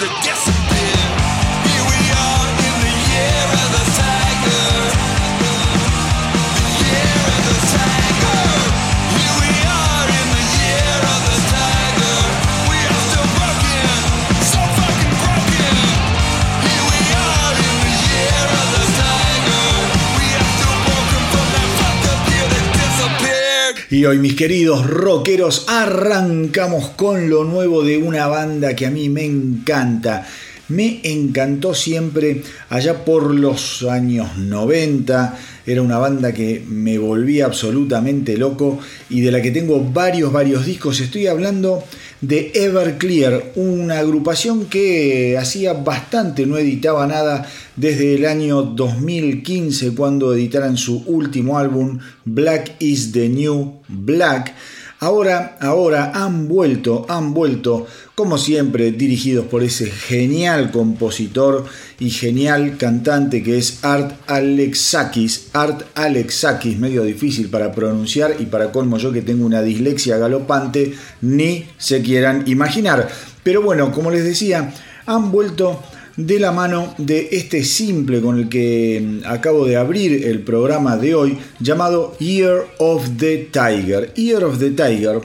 the decibel. Y hoy mis queridos rockeros arrancamos con lo nuevo de una banda que a mí me encanta. Me encantó siempre allá por los años 90. Era una banda que me volvía absolutamente loco y de la que tengo varios, varios discos. Estoy hablando de Everclear, una agrupación que hacía bastante no editaba nada desde el año 2015 cuando editaran su último álbum Black is the New Black. Ahora, ahora han vuelto, han vuelto, como siempre, dirigidos por ese genial compositor y genial cantante que es Art Alexakis. Art Alexakis, medio difícil para pronunciar y para colmo yo que tengo una dislexia galopante, ni se quieran imaginar. Pero bueno, como les decía, han vuelto de la mano de este simple con el que mm, acabo de abrir el programa de hoy llamado Year of the Tiger. Year of the Tiger.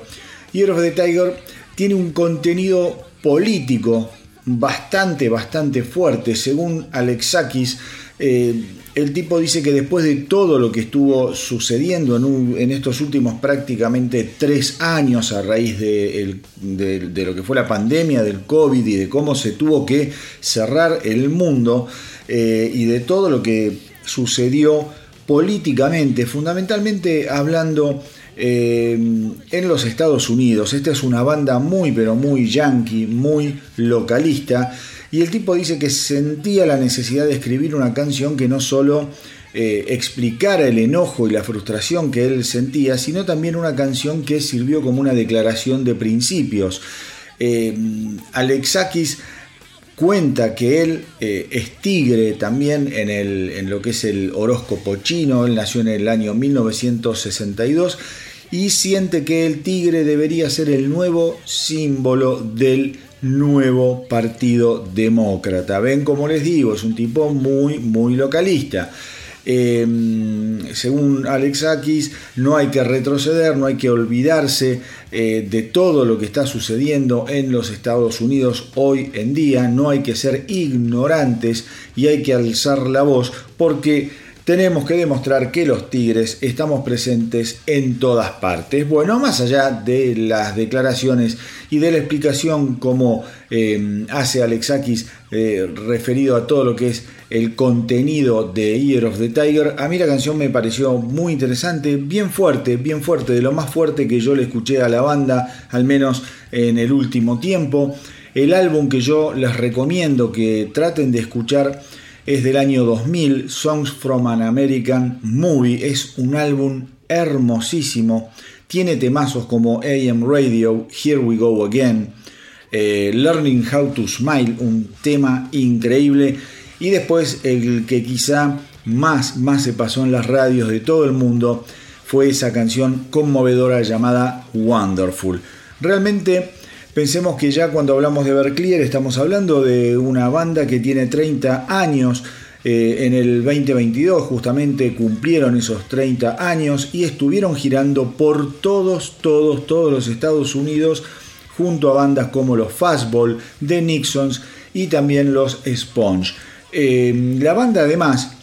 Year of the Tiger tiene un contenido político bastante, bastante fuerte. Según Alexakis, eh, el tipo dice que después de todo lo que estuvo sucediendo en, estos últimos prácticamente tres años a raíz de, lo que fue la pandemia del COVID y de cómo se tuvo que cerrar el mundo eh, y de todo lo que sucedió políticamente, fundamentalmente hablando eh, en los Estados Unidos. Esta es una banda muy pero muy yankee, muy localista y el tipo dice que sentía la necesidad de escribir una canción que no solo eh, explicara el enojo y la frustración que él sentía, sino también una canción que sirvió como una declaración de principios. Eh, Alexakis cuenta que él eh, es tigre también en, en lo que es el horóscopo chino, él nació en el año 1962 y siente que el tigre debería ser el nuevo símbolo del nuevo Partido Demócrata. Ven, como les digo, es un tipo muy, muy localista. Em, según Alex Akis, no hay que retroceder, no hay que olvidarse eh, de todo lo que está sucediendo en los Estados Unidos hoy en día, no hay que ser ignorantes y hay que alzar la voz porque tenemos que demostrar que los Tigres estamos presentes en todas partes. Bueno, más allá de las declaraciones y de la explicación como eh, hace Alexakis eh, referido a todo lo que es el contenido de Year of the Tiger, a mí la canción me pareció muy interesante, bien fuerte, bien fuerte, de lo más fuerte que yo le escuché a la banda, al menos en el último tiempo. El álbum que yo les recomiendo que traten de escuchar es del año 2000, Songs from an American Movie, es un álbum hermosísimo, tiene temazos como AM Radio, Here We Go Again, eh, Learning How to Smile, un tema increíble, y después el que quizá más, más se pasó en las radios de todo el mundo fue esa canción conmovedora llamada Wonderful. Realmente Pensemos que ya cuando hablamos de Everclear estamos hablando de una banda que tiene 30 años. Eh, en el 2022 justamente cumplieron esos 30 años y estuvieron girando por todos, todos, todos los Estados Unidos junto a bandas como los Fastball, The Nixons y también los Sponge. Eh, la banda además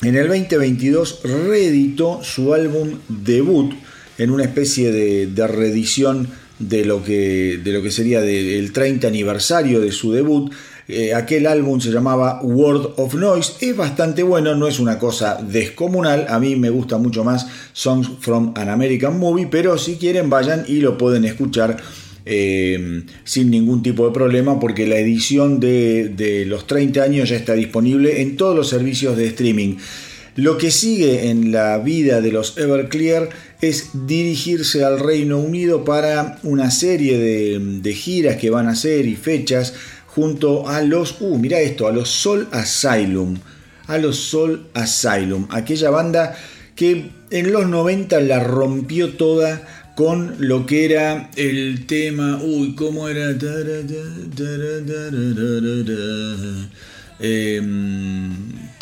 en el 2022 reeditó su álbum debut en una especie de, de reedición de lo que, de lo que sería el 30 aniversario de su debut. Eh, aquel álbum se llamaba World of Noise, es bastante bueno, no es una cosa descomunal, a mí me gusta mucho más Songs from an American Movie, pero si quieren vayan y lo pueden escuchar eh, sin ningún tipo de problema porque la edición de, de los 30 años ya está disponible en todos los servicios de streaming. Lo que sigue en la vida de los Everclear es dirigirse al Reino Unido para una serie de, giras que van a hacer y fechas junto a los, uh, mira esto, a los Soul Asylum, a los Soul Asylum, aquella banda que en los 90 la rompió toda con lo que era el tema, uy, ¿cómo era? Eh,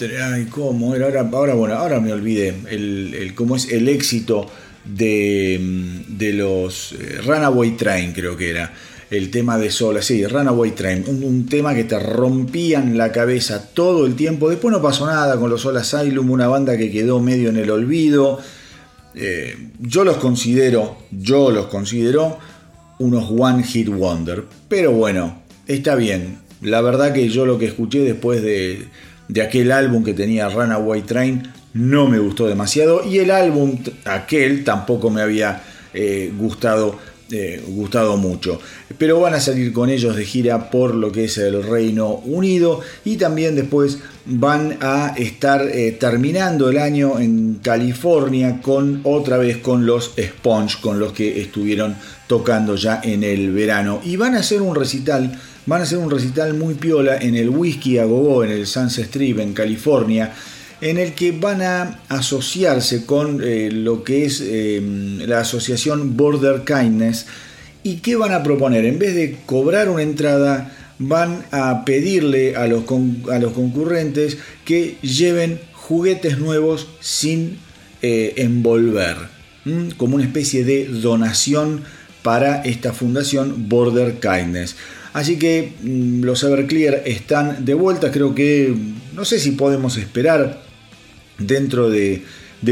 ay, ¿cómo era? Ahora, ahora, bueno, ahora me olvidé el, cómo es el éxito de, de los eh, Runaway Train, creo que era. El tema de Sola, sí, Runaway Train, un, tema que te rompían la cabeza todo el tiempo. Después no pasó nada con los Soul Asylum, una banda que quedó medio en el olvido. Eh, yo los considero, yo los considero unos One Hit Wonder. Pero bueno, está bien, la verdad que yo lo que escuché después de, aquel álbum que tenía Runaway Train no me gustó demasiado y el álbum aquel tampoco me había eh, gustado, eh, gustado mucho. Pero van a salir con ellos de gira por lo que es el Reino Unido y también después van a estar eh, terminando el año en California con otra vez con los Sponge con los que estuvieron tocando ya en el verano y van a hacer un recital van a hacer un recital muy piola en el Whisky a Gogo, en el Sunset Strip, en California, en el que van a asociarse con eh, lo que es em, la asociación Border Kindness. ¿Y qué van a proponer? En vez de cobrar una entrada, van a pedirle a los, a los concurrentes que lleven juguetes nuevos sin eh, envolver, como una especie de donación para esta fundación Border Kindness. Así que mm, los Everclear están de vuelta. Creo que no sé si podemos esperar dentro de,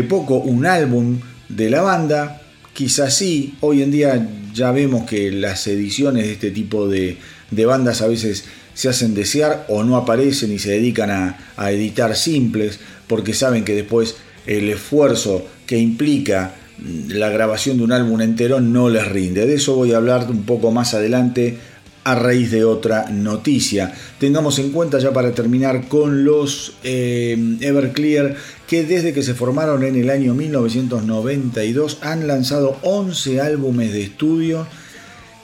poco un álbum de la banda. Quizás sí. Hoy en día ya vemos que las ediciones de este tipo de, bandas a veces se hacen desear o no aparecen y se dedican a, editar simples porque saben que después el esfuerzo que implica mm, la grabación de un álbum entero no les rinde. De eso voy a hablar un poco más adelante a raíz de otra noticia. Tengamos en cuenta ya para terminar con los eh, Everclear que desde que se formaron en el año 1992 han lanzado 11 álbumes de estudio,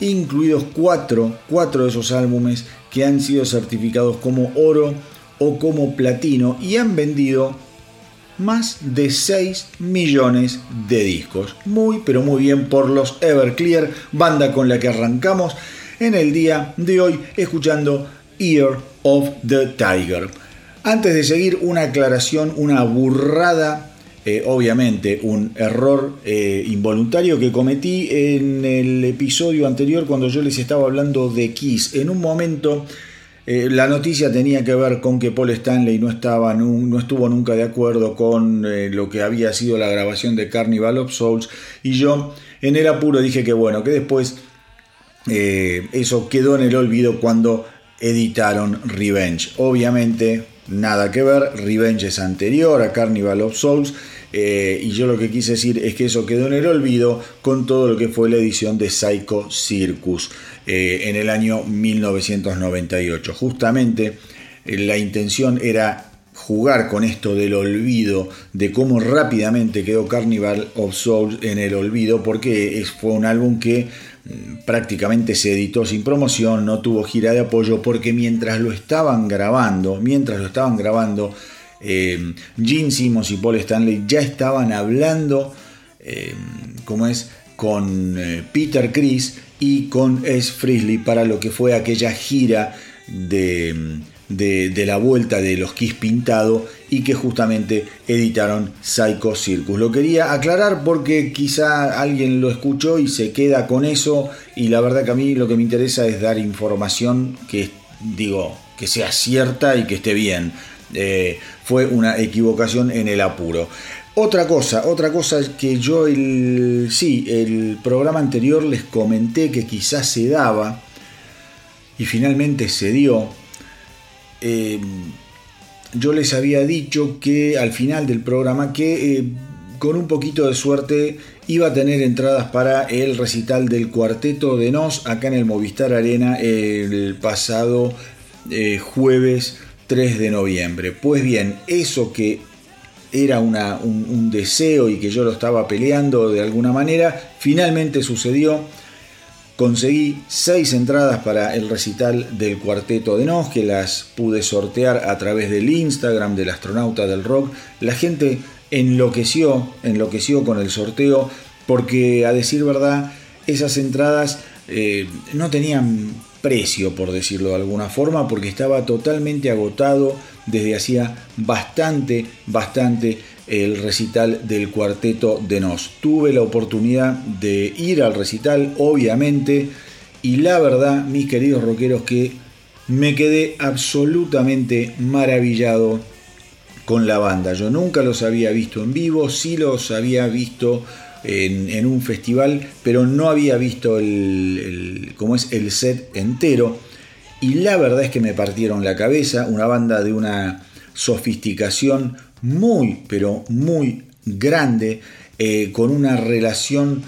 incluidos 4, 4 de esos álbumes que han sido certificados como oro o como platino y han vendido más de 6 millones de discos. Muy, pero muy bien por los Everclear, banda con la que arrancamos en el día de hoy escuchando Ear of the Tiger. Antes de seguir, una aclaración, una burrada, eh, obviamente un error eh, involuntario que cometí en el episodio anterior cuando yo les estaba hablando de Kiss. En un momento eh, la noticia tenía que ver con que Paul Stanley no, estaba, no, estuvo nunca de acuerdo con lo que había sido la grabación de Carnival of Souls y yo en el apuro dije que bueno, que después eso quedó en el olvido cuando editaron Revenge. Obviamente nada que ver, Revenge es anterior a Carnival of Souls eh, y yo lo que quise decir es que eso quedó en el olvido con todo lo que fue la edición de Psycho Circus eh, en el año 1998. Justamente eh, la intención era jugar con esto del olvido, de cómo rápidamente quedó Carnival of Souls en el olvido, porque fue un álbum que prácticamente se editó sin promoción, no tuvo gira de apoyo, porque mientras lo estaban grabando, mientras lo estaban grabando, eh, Gene Simmons y Paul Stanley ya estaban hablando, eh, es, con eh, Peter Chris y con S. Frisley para lo que fue aquella gira de, de, la vuelta de los Kiss Pintado y que justamente editaron Psycho Circus. Lo quería aclarar porque quizá alguien lo escuchó y se queda con eso y la verdad que a mí lo que me interesa es dar información que digo que sea cierta y que esté bien. Eh, fue una equivocación en el apuro. Otra cosa, otra cosa que yo el sí, el programa anterior les comenté que quizás se daba y finalmente se dio. Eh, yo les había dicho que al final del programa que eh, con un poquito de suerte iba a tener entradas para el recital del cuarteto de Nos acá en el Movistar Arena el pasado jueves 3 de noviembre. Pues bien, eso que era un, deseo y que yo lo estaba peleando de alguna manera, finalmente sucedió. Conseguí seis entradas para el recital del cuarteto de Nos, que las pude sortear a través del Instagram del astronauta del rock. La gente enloqueció, enloqueció con el sorteo, porque a decir verdad, esas entradas eh, no tenían precio, por decirlo de alguna forma, porque estaba totalmente agotado desde hacía bastante, bastante el recital del cuarteto de Nos. Tuve la oportunidad de ir al recital, obviamente, y la verdad, mis queridos rockeros, que me quedé absolutamente maravillado con la banda. Yo nunca los había visto en vivo, sí los había visto en, un festival, pero no había visto el, como es el set entero. Y la verdad es que me partieron la cabeza, una banda de una sofisticación muy, pero muy grande, eh, con una relación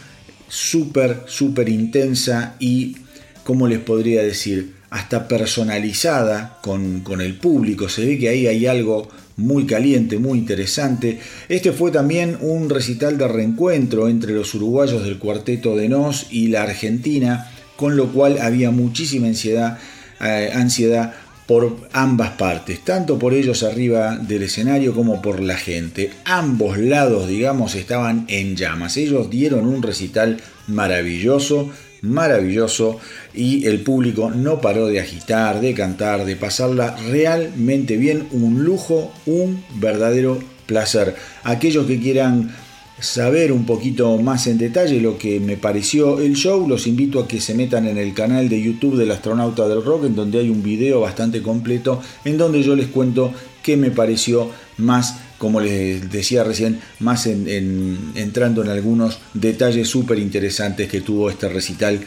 súper, súper intensa y, ¿cómo les podría decir? Hasta personalizada con, con el público. Se ve que ahí hay algo muy caliente, muy interesante. Este fue también un recital de reencuentro entre los uruguayos del cuarteto de Nos y la Argentina, con lo cual había muchísima ansiedad, eh, ansiedad por ambas partes, tanto por ellos arriba del escenario como por la gente. Ambos lados, digamos, estaban en llamas. Ellos dieron un recital maravilloso, maravilloso y el público no paró de agitar, de cantar, de pasarla realmente bien, un lujo, un verdadero placer. Aquellos que quieran saber un poquito más en detalle lo que me pareció el show, los invito a que se metan en el canal de YouTube del astronauta del rock, en donde hay un video bastante completo, en donde yo les cuento qué me pareció más como les decía recién, más entrando en algunos detalles súper interesantes que tuvo este recital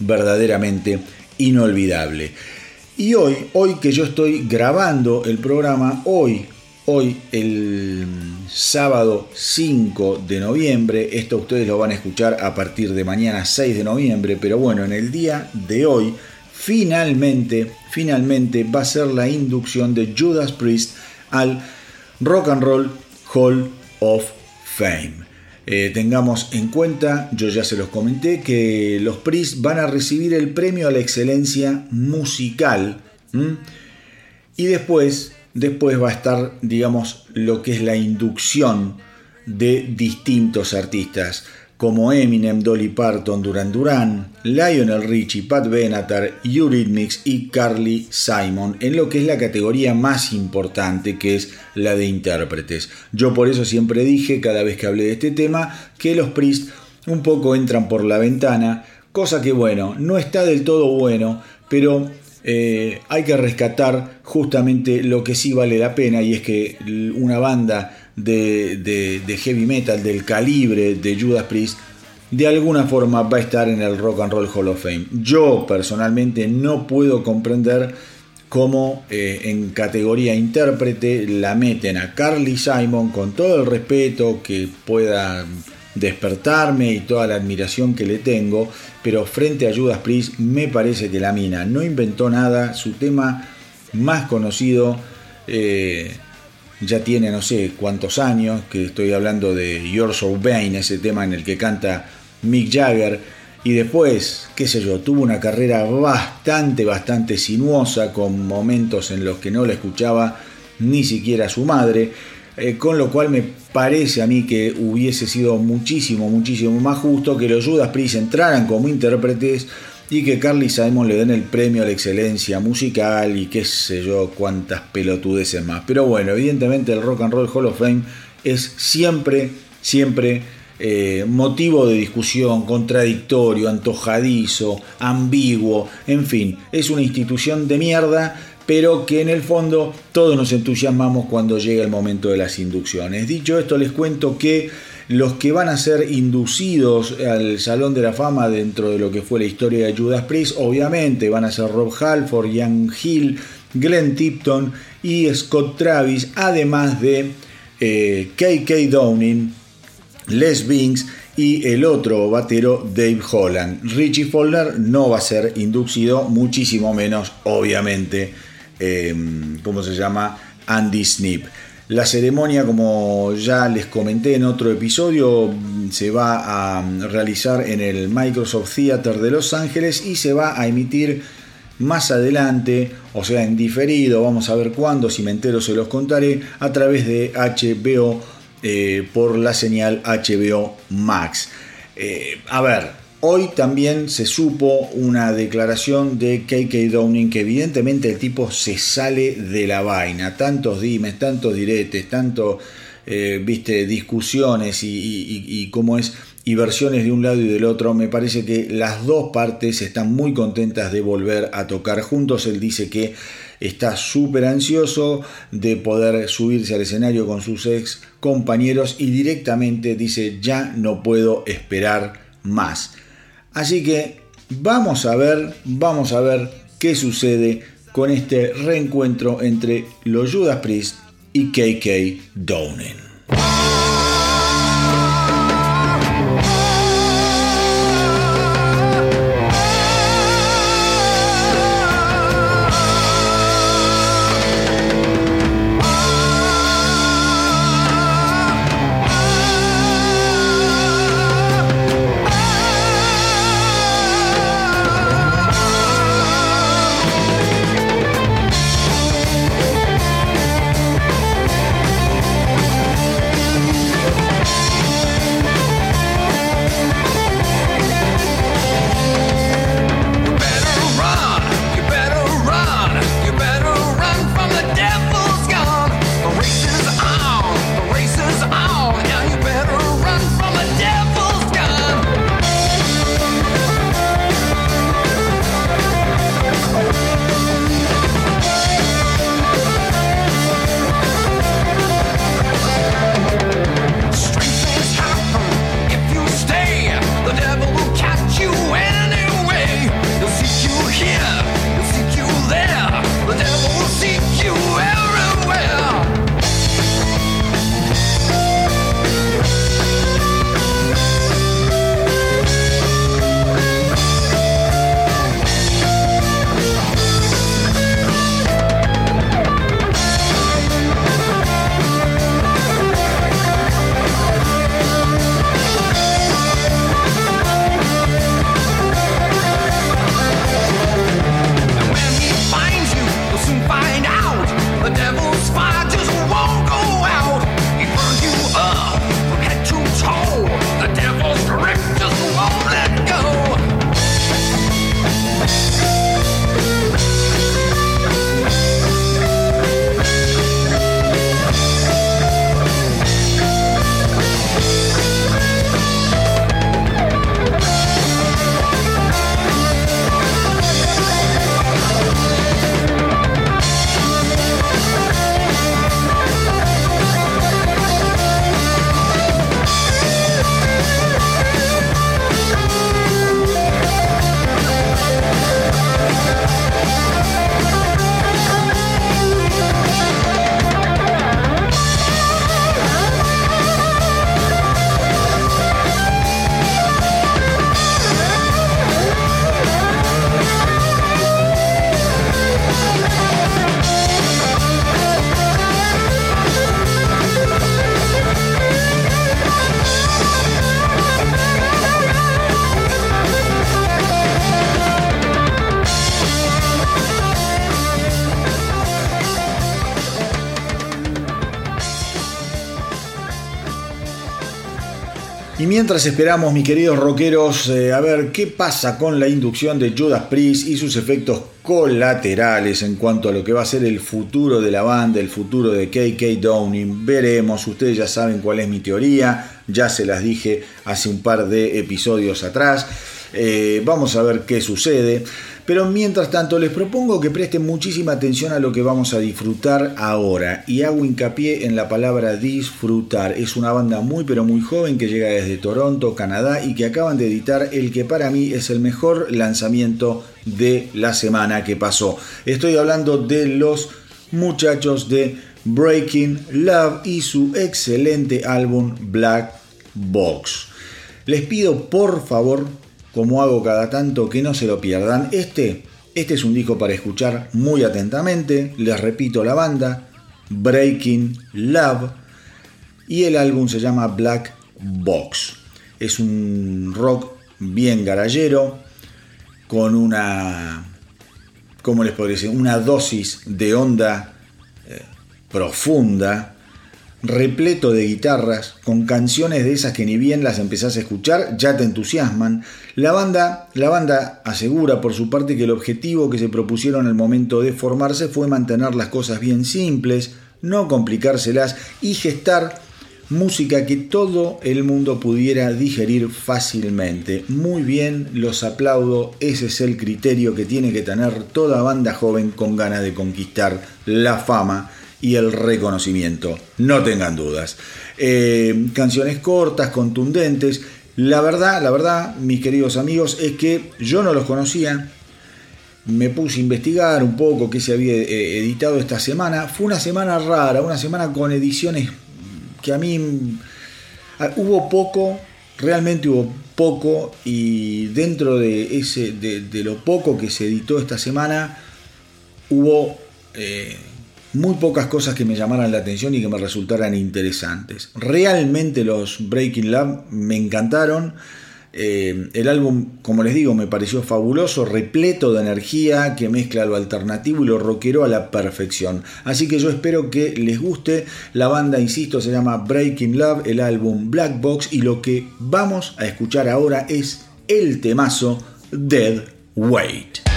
verdaderamente inolvidable. Y hoy, hoy que yo estoy grabando el programa, hoy, hoy el sábado 5 de noviembre, esto ustedes lo van a escuchar a partir de mañana 6 de noviembre, pero bueno, en el día de hoy, finalmente, finalmente va a ser la inducción de Judas Priest al Rock and Roll Hall of Fame. Eh, tengamos en cuenta, yo ya se los comenté, que los PRIS van a recibir el premio a la excelencia musical. Y después, después va a estar, digamos, lo que es la inducción de distintos artistas como Eminem, Dolly Parton, Duran Duran, Lionel Richie, Pat Benatar, Eurythmics y Carly Simon en lo que es la categoría más importante que es la de intérpretes. Yo por eso siempre dije cada vez que hablé de este tema que los Priest un poco entran por la ventana, cosa que bueno, no está del todo bueno, pero eh, hay que rescatar justamente lo que sí vale la pena y es que una banda de, heavy metal del calibre de Judas Priest de alguna forma va a estar en el Rock and Roll Hall of Fame. Yo personalmente no puedo comprender cómo eh, en categoría intérprete la meten a Carly Simon con todo el respeto que pueda despertarme y toda la admiración que le tengo, pero frente a Judas Priest me parece que la mina no inventó nada, su tema más conocido eh, ya tiene no sé cuántos años, que estoy hablando de You're So ese tema en el que canta Mick Jagger, y después, qué sé yo, tuvo una carrera bastante, bastante sinuosa, con momentos en los que no la escuchaba ni siquiera su madre, eh, con lo cual me parece a mí que hubiese sido muchísimo, muchísimo más justo que los Judas Priest entraran como intérpretes y que Carly Simon le den el premio a la excelencia musical y qué sé yo, cuántas pelotudeces más. Pero bueno, evidentemente el Rock and Roll Hall of Fame es siempre, siempre eh, motivo de discusión, contradictorio, antojadizo, ambiguo, en fin, es una institución de mierda, pero que en el fondo todos nos entusiasmamos cuando llega el momento de las inducciones. Dicho esto, les cuento que los que van a ser inducidos al Salón de la Fama dentro de lo que fue la historia de Judas Priest, obviamente van a ser Rob Halford, Ian Hill, Glenn Tipton y Scott Travis, además de KK eh, Downing, Les Binks y el otro batero Dave Holland. Richie Fowler no va a ser inducido, muchísimo menos, obviamente, eh, ¿cómo se llama? Andy Snip. La ceremonia, como ya les comenté en otro episodio, se va a realizar en el Microsoft Theater de Los Ángeles y se va a emitir más adelante, o sea, en diferido, vamos a ver cuándo, si me entero se los contaré, a través de HBO eh, por la señal HBO Max. Eh, a ver, Hoy también se supo una declaración de KK Downing que evidentemente el tipo se sale de la vaina. Tantos dimes, tantos diretes, tanto, eh, viste, discusiones y, cómo es, y versiones de un lado y del otro. Me parece que las dos partes están muy contentas de volver a tocar juntos. Él dice que está súper ansioso de poder subirse al escenario con sus ex compañeros y directamente dice ya no puedo esperar más. Así que vamos a ver, vamos a ver qué sucede con este reencuentro entre los Judas Priest y KK Downing. Y mientras esperamos, mis queridos rockeros, eh, a ver qué pasa con la inducción de Judas Priest y sus efectos colaterales en cuanto a lo que va a ser el futuro de la banda, el futuro de KK Downing, veremos, ustedes ya saben cuál es mi teoría, ya se las dije hace un par de episodios atrás, eh, vamos a ver qué sucede. Pero mientras tanto les propongo que presten muchísima atención a lo que vamos a disfrutar ahora y hago hincapié en la palabra disfrutar. Es una banda muy pero muy joven que llega desde Toronto, Canadá y que acaban de editar el que para mí es el mejor lanzamiento de la semana que pasó. Estoy hablando de los muchachos de Breaking Love y su excelente álbum Black Box. Les pido por favor como hago cada tanto, que no se lo pierdan. Este, este es un disco para escuchar muy atentamente. Les repito la banda, Breaking Love. Y el álbum se llama Black Box. Es un rock bien garallero, con una, ¿cómo les podría decir? Una dosis de onda eh, profunda repleto de guitarras, con canciones de esas que ni bien las empezás a escuchar, ya te entusiasman. La banda, la banda asegura por su parte que el objetivo que se propusieron al momento de formarse fue mantener las cosas bien simples, no complicárselas y gestar música que todo el mundo pudiera digerir fácilmente. Muy bien, los aplaudo, ese es el criterio que tiene que tener toda banda joven con ganas de conquistar la fama y el reconocimiento, no tengan dudas. Eh, canciones cortas, contundentes. La verdad, la verdad, mis queridos amigos, es que yo no los conocía. Me puse a investigar un poco qué se había eh, editado esta semana. Fue una semana rara, una semana con ediciones que a mí hubo poco, realmente hubo poco, y dentro de, ese, de, lo poco que se editó esta semana, hubo eh, muy pocas cosas que me llamaran la atención y que me resultaran interesantes. Realmente los Breaking Love me encantaron. Eh, el álbum, como les digo, me pareció fabuloso, repleto de energía, que mezcla lo alternativo y lo rockero a la perfección. Así que yo espero que les guste. La banda, insisto, se llama Breaking Love, el álbum Black Box, y lo que vamos a escuchar ahora es el temazo Dead Weight.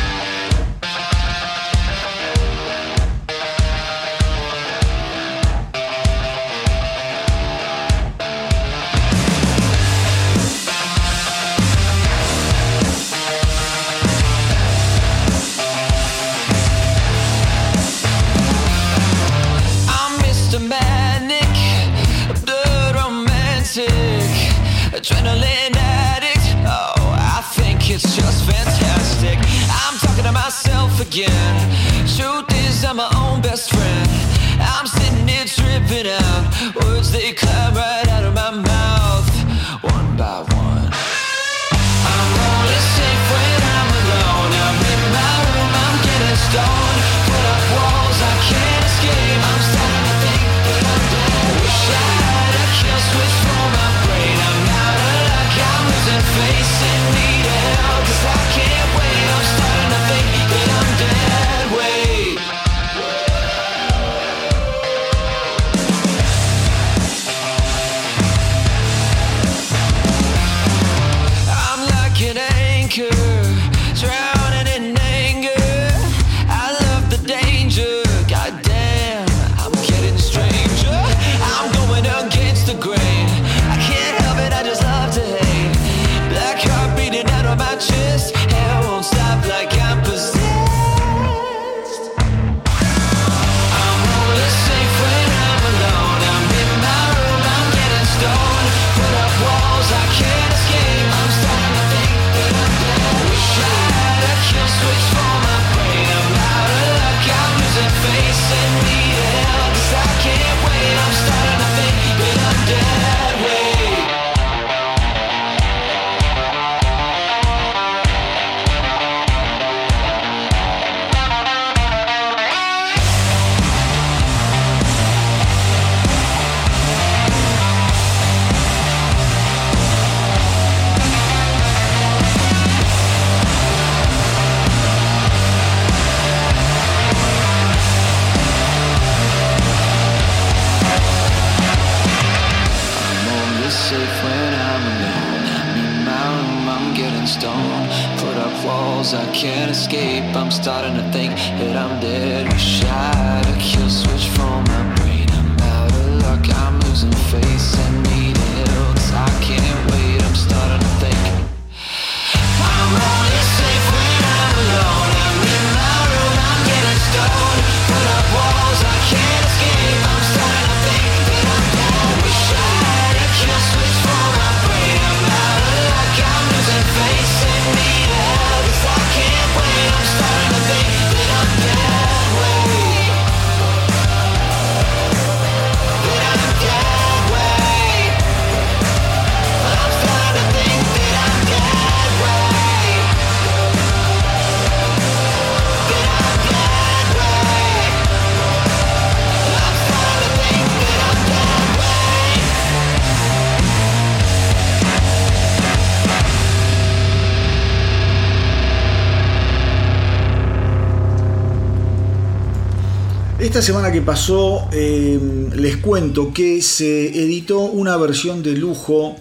Esta semana que pasó eh, les cuento que se editó una versión de lujo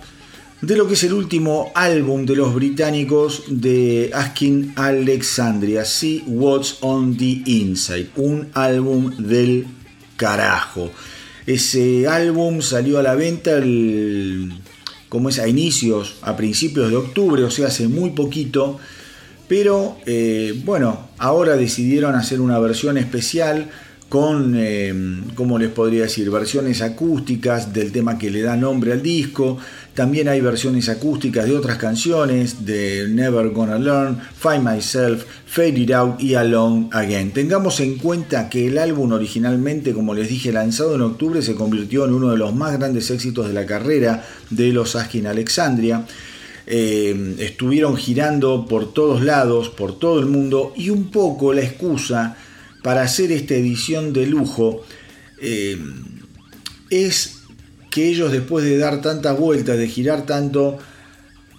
de lo que es el último álbum de los británicos de Asking Alexandria, See What's on the Inside, un álbum del carajo. Ese álbum salió a la venta como es a inicios, a principios de octubre, o sea, hace muy poquito. Pero eh, bueno, ahora decidieron hacer una versión especial con, eh, ¿cómo les podría decir? Versiones acústicas del tema que le da nombre al disco. También hay versiones acústicas de otras canciones, de Never Gonna Learn, Find Myself, Fade It Out y Alone Again. Tengamos en cuenta que el álbum originalmente, como les dije, lanzado en octubre, se convirtió en uno de los más grandes éxitos de la carrera de los Askin Alexandria. Eh, estuvieron girando por todos lados, por todo el mundo, y un poco la excusa para hacer esta edición de lujo eh, es que ellos después de dar tantas vueltas, de girar tanto,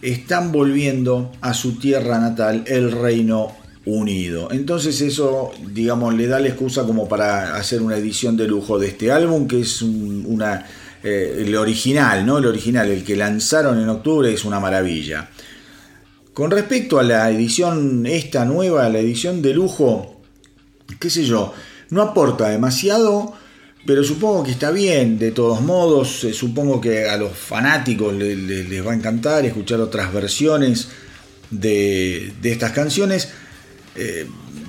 están volviendo a su tierra natal, el Reino Unido. Entonces eso, digamos, le da la excusa como para hacer una edición de lujo de este álbum, que es un- una, eh, el original, ¿no? El original, el que lanzaron en octubre es una maravilla. Con respecto a la edición esta nueva, la edición de lujo, qué sé yo, no aporta demasiado, pero supongo que está bien, de todos modos, eh, supongo que a los fanáticos le- le- les va a encantar escuchar otras versiones de, de estas canciones. Eh,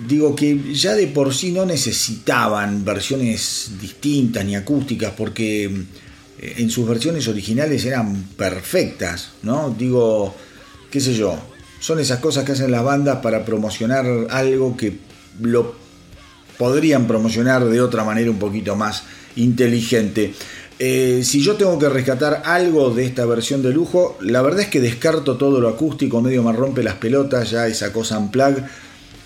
digo que ya de por sí no necesitaban versiones distintas ni acústicas, porque eh, en sus versiones originales eran perfectas, ¿no? Digo, qué sé yo, son esas cosas que hacen las bandas para promocionar algo que lo podrían promocionar de otra manera un poquito más inteligente. Eh, si yo tengo que rescatar algo de esta versión de lujo, la verdad es que descarto todo lo acústico, medio me rompe las pelotas, ya esa cosa en plug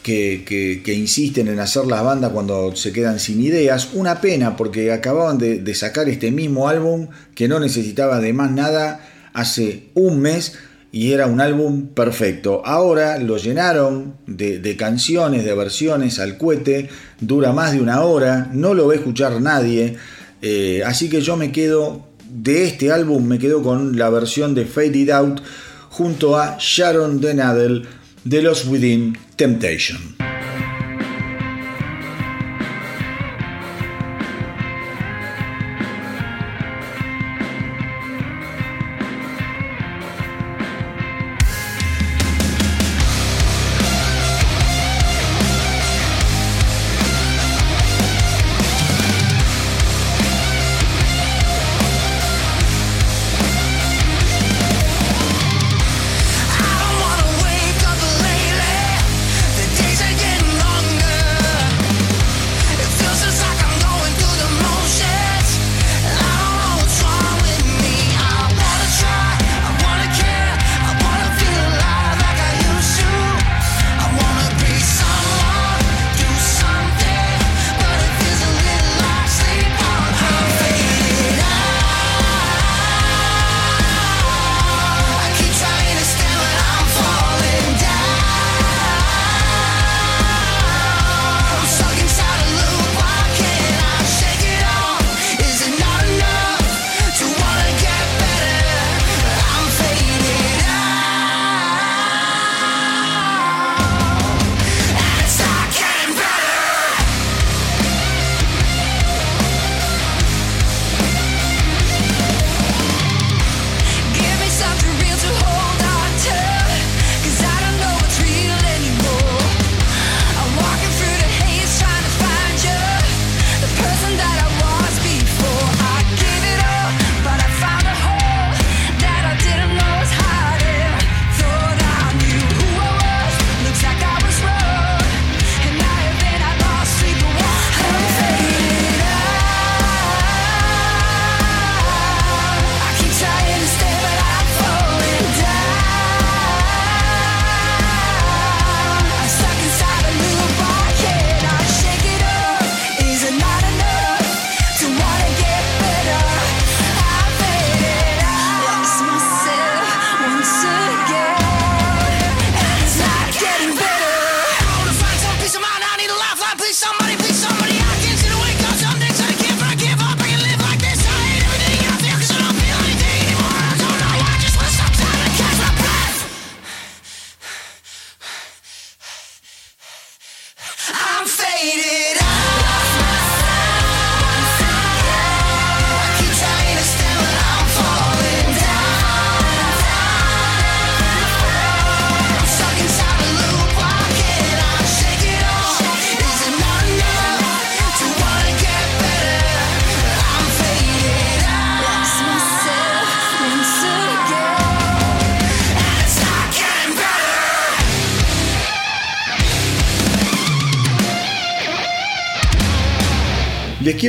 que, insisten en hacer las bandas cuando se quedan sin ideas. Una pena porque acababan de, de sacar este mismo álbum que no necesitaba de más nada hace un mes y era un álbum perfecto. Ahora lo llenaron de, canciones, de versiones al cohete, dura más de una hora, no lo a escuchar nadie, eh, así que yo me quedo de este álbum, me quedo con la versión de Fade It Out junto a Sharon Denadel de los Within Temptation.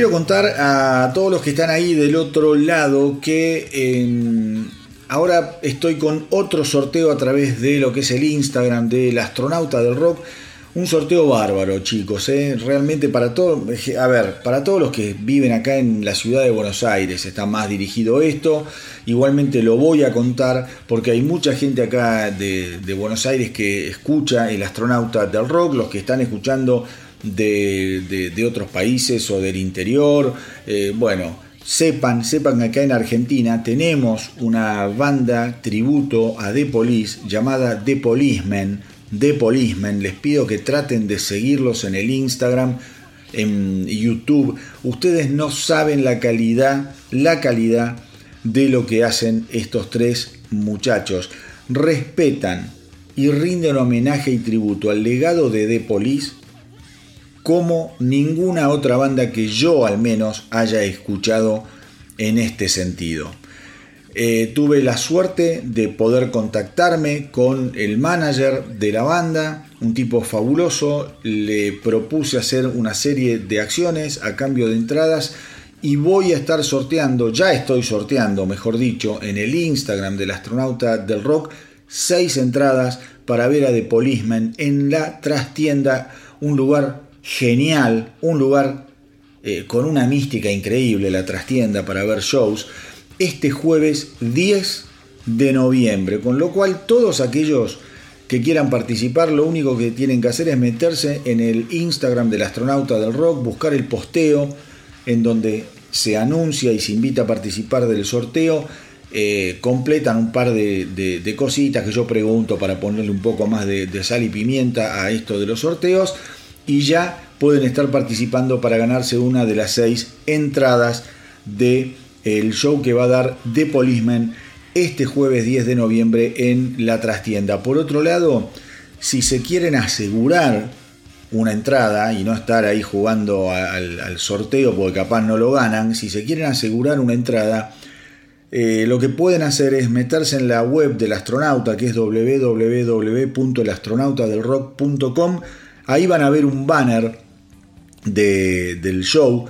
Quiero contar a todos los que están ahí del otro lado que em, ahora estoy con otro sorteo a través de lo que es el Instagram del astronauta del rock. Un sorteo bárbaro, chicos, ¿eh? realmente para todos, a ver, para todos los que viven acá en la ciudad de Buenos Aires está más dirigido esto. Igualmente lo voy a contar porque hay mucha gente acá de, de Buenos Aires que escucha el astronauta del rock, los que están escuchando de, otros países o del interior. Eh, bueno, sepan, sepan que acá en Argentina tenemos una banda tributo a The Police llamada The Policemen. The Policemen, les pido que traten de seguirlos en el Instagram, en YouTube. Ustedes no saben la calidad, la calidad de lo que hacen estos tres muchachos. Respetan y rinden homenaje y tributo al legado de The Police como ninguna otra banda que yo al menos haya escuchado en este sentido. Eh, tuve la suerte de poder contactarme con el manager de la banda, un tipo fabuloso, le propuse hacer una serie de acciones a cambio de entradas y voy a estar sorteando, ya estoy sorteando, mejor dicho, en el Instagram del astronauta del rock, seis entradas para ver a The Policeman en la trastienda, un lugar genial, un lugar eh, con una mística increíble, la trastienda para ver shows, este jueves 10 de noviembre, con lo cual todos aquellos que quieran participar, lo único que tienen que hacer es meterse en el Instagram del astronauta del rock, buscar el posteo en donde se anuncia y se invita a participar del sorteo. Eh, completan un par de, cositas que yo pregunto para ponerle un poco más de, de sal y pimienta a esto de los sorteos y ya pueden estar participando para ganarse una de las seis entradas de el show que va a dar The Policeman este jueves 10 de noviembre en la trastienda. Por otro lado, si se quieren asegurar una entrada y no estar ahí jugando al, sorteo porque capaz no lo ganan, si se quieren asegurar una entrada, eh, lo que pueden hacer es meterse en la web del astronauta que es www.elastronautadelrock.com Ahí van a ver un banner del show.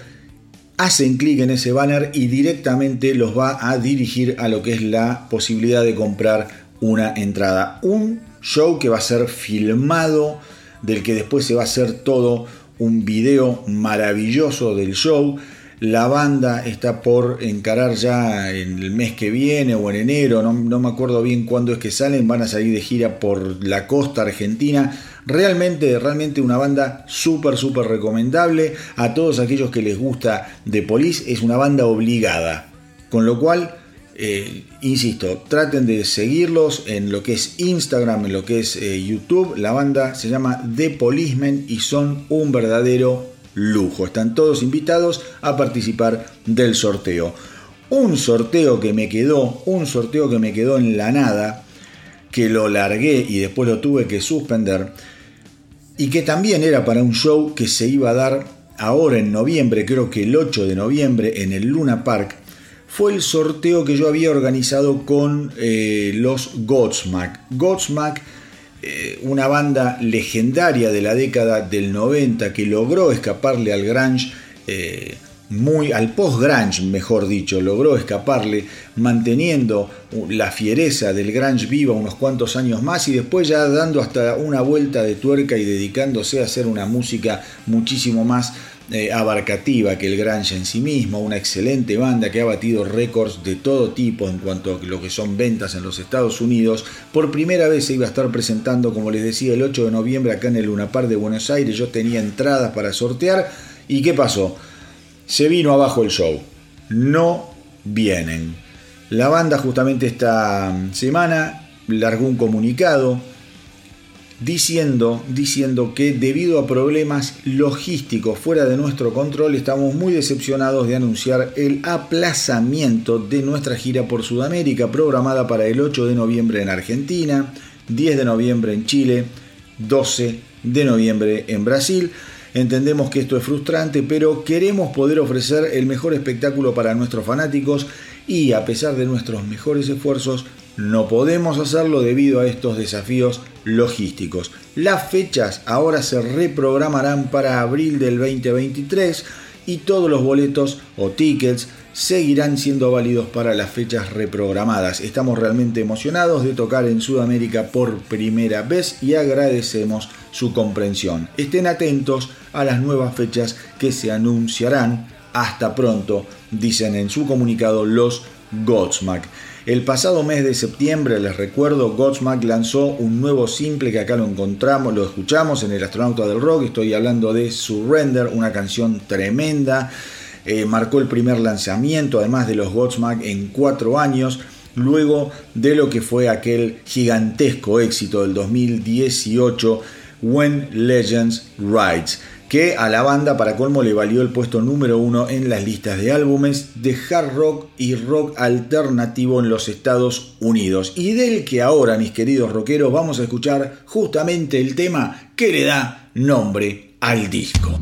Hacen clic en ese banner y directamente los va a dirigir a lo que es la posibilidad de comprar una entrada. Un show que va a ser filmado, del que después se va a hacer todo un video maravilloso del show. La banda está por encarar ya en el mes que viene o en enero, no, no, me acuerdo bien cuándo es que salen, van a salir de gira por la costa argentina Realmente, realmente una banda súper, súper recomendable. A todos aquellos que les gusta The Police, es una banda obligada. Con lo cual, eh, insisto, traten de seguirlos en lo que es Instagram, en lo que es eh, YouTube. La banda se llama The Policemen y son un verdadero lujo. Están todos invitados a participar del sorteo. Un sorteo que me quedó, un sorteo que me quedó en la nada, que lo largué y después lo tuve que suspender y que también era para un show que se iba a dar ahora en noviembre, creo que el 8 de noviembre en el Luna Park, fue el sorteo que yo había organizado con eh, los Godsmack. Godsmack, eh, una banda legendaria de la década del 90 que logró escaparle al grunge. Eh, muy al post-grunge, mejor dicho, logró escaparle, manteniendo la fiereza del grunge viva unos cuantos años más y después ya dando hasta una vuelta de tuerca y dedicándose a hacer una música muchísimo más eh, abarcativa que el grunge en sí mismo, una excelente banda que ha batido récords de todo tipo en cuanto a lo que son ventas en los Estados Unidos. Por primera vez se iba a estar presentando, como les decía, el 8 de noviembre acá en el Lunapar de Buenos Aires. Yo tenía entradas para sortear. ¿Y qué pasó? Se vino abajo el show. No vienen. La banda justamente esta semana largó un comunicado diciendo, diciendo que debido a problemas logísticos fuera de nuestro control estamos muy decepcionados de anunciar el aplazamiento de nuestra gira por Sudamérica programada para el 8 de noviembre en Argentina, 10 de noviembre en Chile, 12 de noviembre en Brasil. Entendemos que esto es frustrante, pero queremos poder ofrecer el mejor espectáculo para nuestros fanáticos y a pesar de nuestros mejores esfuerzos, no podemos hacerlo debido a estos desafíos logísticos. Las fechas ahora se reprogramarán para abril del 2023 y todos los boletos o tickets seguirán siendo válidos para las fechas reprogramadas. Estamos realmente emocionados de tocar en Sudamérica por primera vez y agradecemos su comprensión. Estén atentos a las nuevas fechas que se anunciarán. Hasta pronto, dicen en su comunicado los Godsmack. El pasado mes de septiembre, les recuerdo, Godsmack lanzó un nuevo simple que acá lo encontramos, lo escuchamos en El Astronauta del Rock. Estoy hablando de Surrender, una canción tremenda. Eh, marcó el primer lanzamiento, además de los Godsmack, en cuatro años. Luego de lo que fue aquel gigantesco éxito del 2018, When Legends Rides que a la banda para colmo le valió el puesto número uno en las listas de álbumes de hard rock y rock alternativo en los Estados Unidos. Y del que ahora, mis queridos rockeros, vamos a escuchar justamente el tema que le da nombre al disco.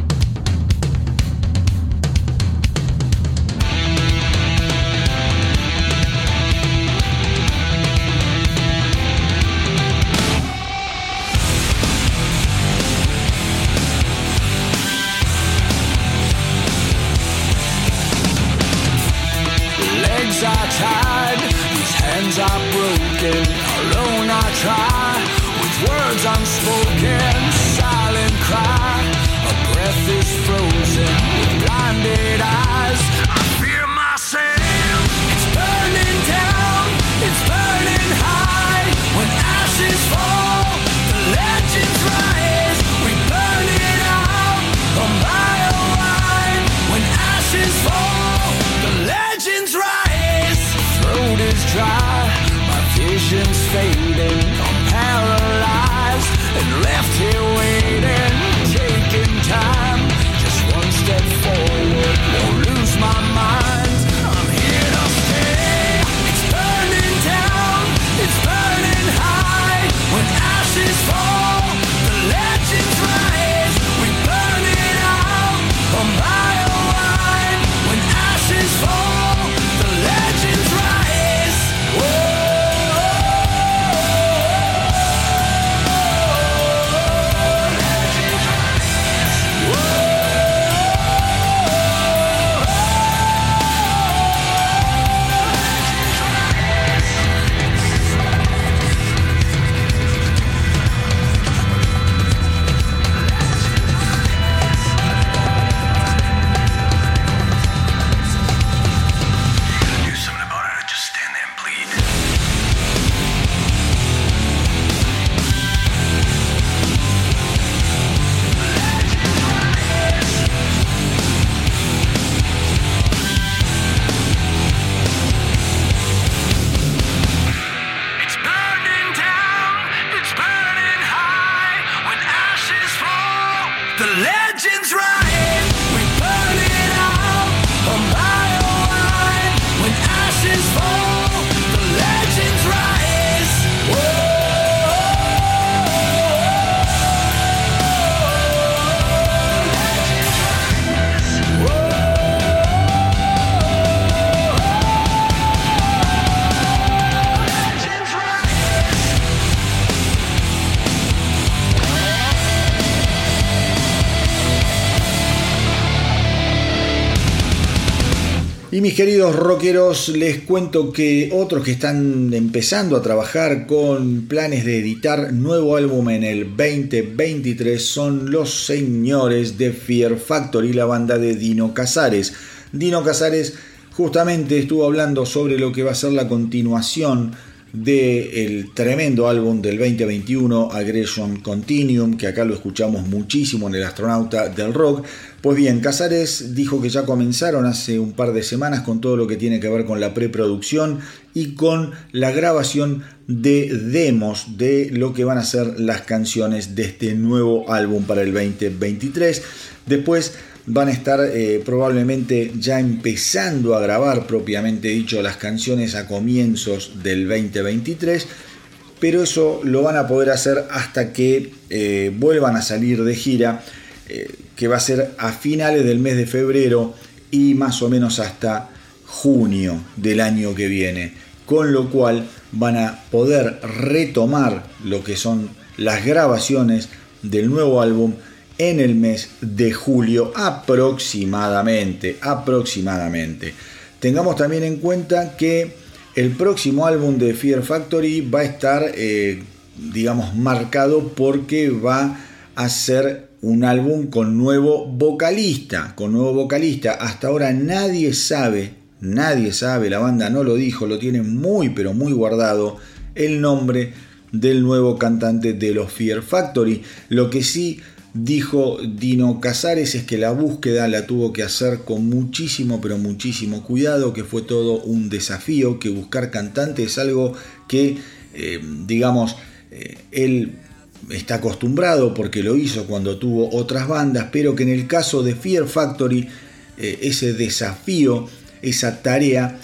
Queridos rockeros, les cuento que otros que están empezando a trabajar con planes de editar nuevo álbum en el 2023 son los señores de Fear Factory, la banda de Dino Casares. Dino Casares justamente estuvo hablando sobre lo que va a ser la continuación del tremendo álbum del 2021, Aggression Continuum, que acá lo escuchamos muchísimo en el astronauta del rock. Pues bien, Casares dijo que ya comenzaron hace un par de semanas con todo lo que tiene que ver con la preproducción y con la grabación de demos de lo que van a ser las canciones de este nuevo álbum para el 2023. Después van a estar eh, probablemente ya empezando a grabar propiamente dicho las canciones a comienzos del 2023, pero eso lo van a poder hacer hasta que eh, vuelvan a salir de gira, que va a ser a finales del mes de febrero y más o menos hasta junio del año que viene, con lo cual van a poder retomar lo que son las grabaciones del nuevo álbum en el mes de julio aproximadamente, aproximadamente. Tengamos también en cuenta que el próximo álbum de Fear Factory va a estar, eh, digamos, marcado porque va a ser un álbum con nuevo vocalista, con nuevo vocalista. Hasta ahora nadie sabe, nadie sabe, la banda no lo dijo, lo tiene muy pero muy guardado el nombre del nuevo cantante de los Fear Factory. Lo que sí dijo Dino Casares es que la búsqueda la tuvo que hacer con muchísimo, pero muchísimo cuidado, que fue todo un desafío, que buscar cantante es algo que, eh, digamos, eh, él está acostumbrado porque lo hizo cuando tuvo otras bandas, pero que en el caso de Fear Factory, eh, ese desafío, esa tarea,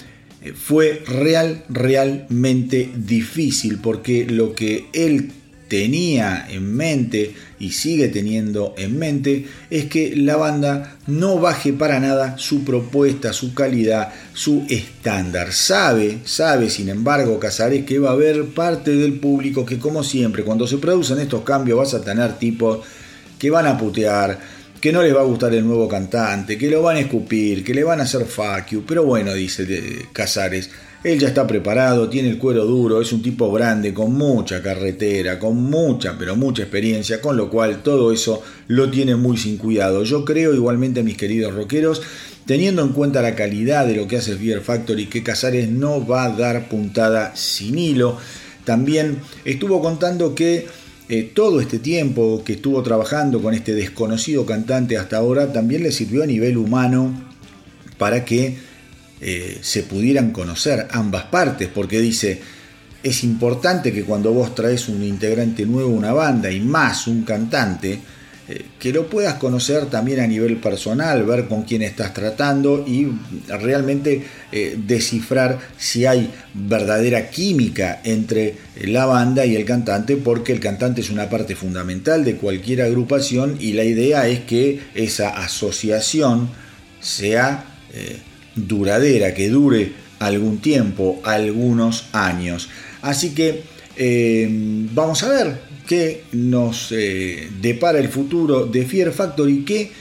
fue real, realmente difícil, porque lo que él tenía en mente y sigue teniendo en mente es que la banda no baje para nada su propuesta, su calidad, su estándar. Sabe, sabe sin embargo Casares que va a haber parte del público que como siempre cuando se producen estos cambios vas a tener tipos que van a putear, que no les va a gustar el nuevo cantante, que lo van a escupir, que le van a hacer fuck you. Pero bueno, dice Casares, él ya está preparado, tiene el cuero duro, es un tipo grande, con mucha carretera, con mucha, pero mucha experiencia, con lo cual todo eso lo tiene muy sin cuidado. Yo creo igualmente, mis queridos rockeros, teniendo en cuenta la calidad de lo que hace Fear Factory, que Casares no va a dar puntada sin hilo. También estuvo contando que eh, todo este tiempo que estuvo trabajando con este desconocido cantante hasta ahora también le sirvió a nivel humano para que eh, se pudieran conocer ambas partes, porque dice, es importante que cuando vos traes un integrante nuevo a una banda y más un cantante, eh, que lo puedas conocer también a nivel personal, ver con quién estás tratando y realmente eh, descifrar si hay verdadera química entre la banda y el cantante, porque el cantante es una parte fundamental de cualquier agrupación y la idea es que esa asociación sea duradera, que dure algún tiempo, algunos años. Así que eh, vamos a ver qué nos eh, depara el futuro de Fear Factory, que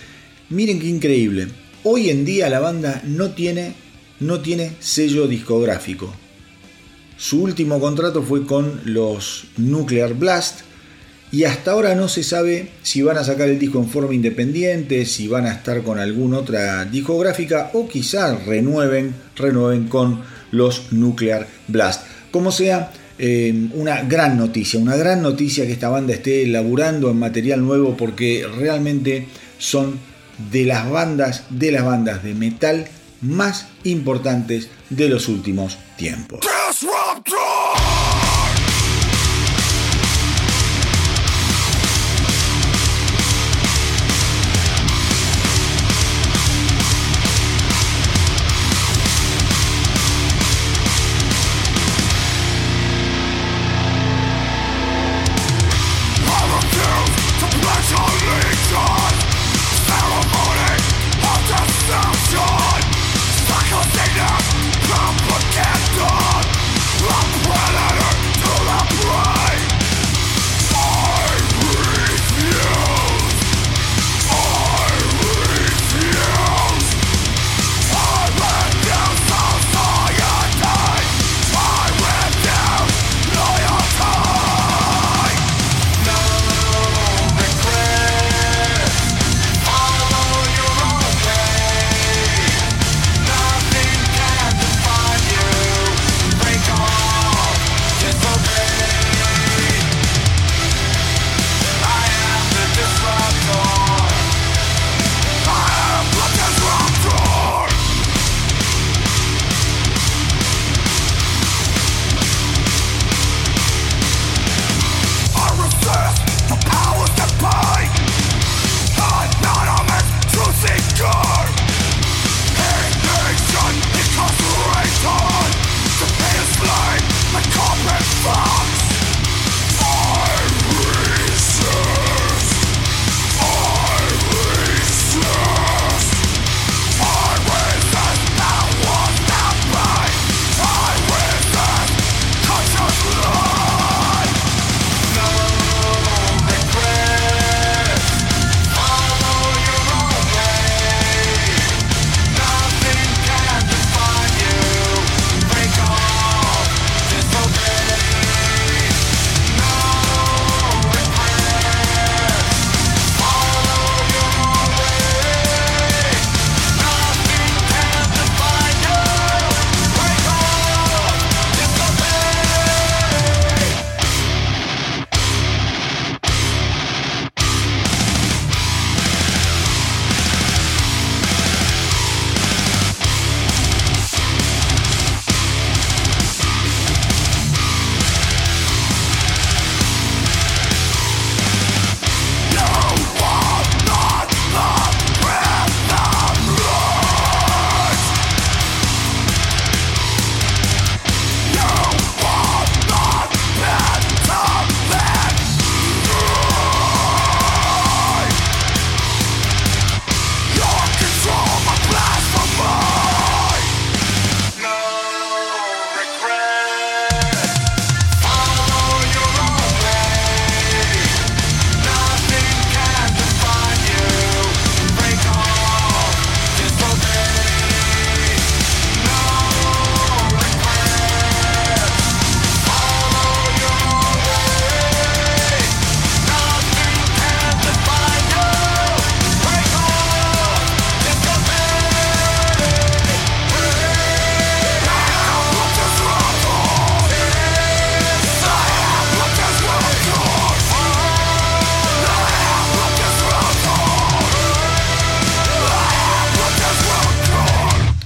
miren qué increíble. Hoy en día la banda no tiene, no tiene sello discográfico. Su último contrato fue con los Nuclear Blast, y hasta ahora no se sabe si van a sacar el disco en forma independiente, si van a estar con alguna otra discográfica o quizás renueven, renueven con los Nuclear Blast. Como sea, eh, una gran noticia, una gran noticia que esta banda esté laburando en material nuevo porque realmente son de las bandas, de las bandas de metal más importantes de los últimos tiempos.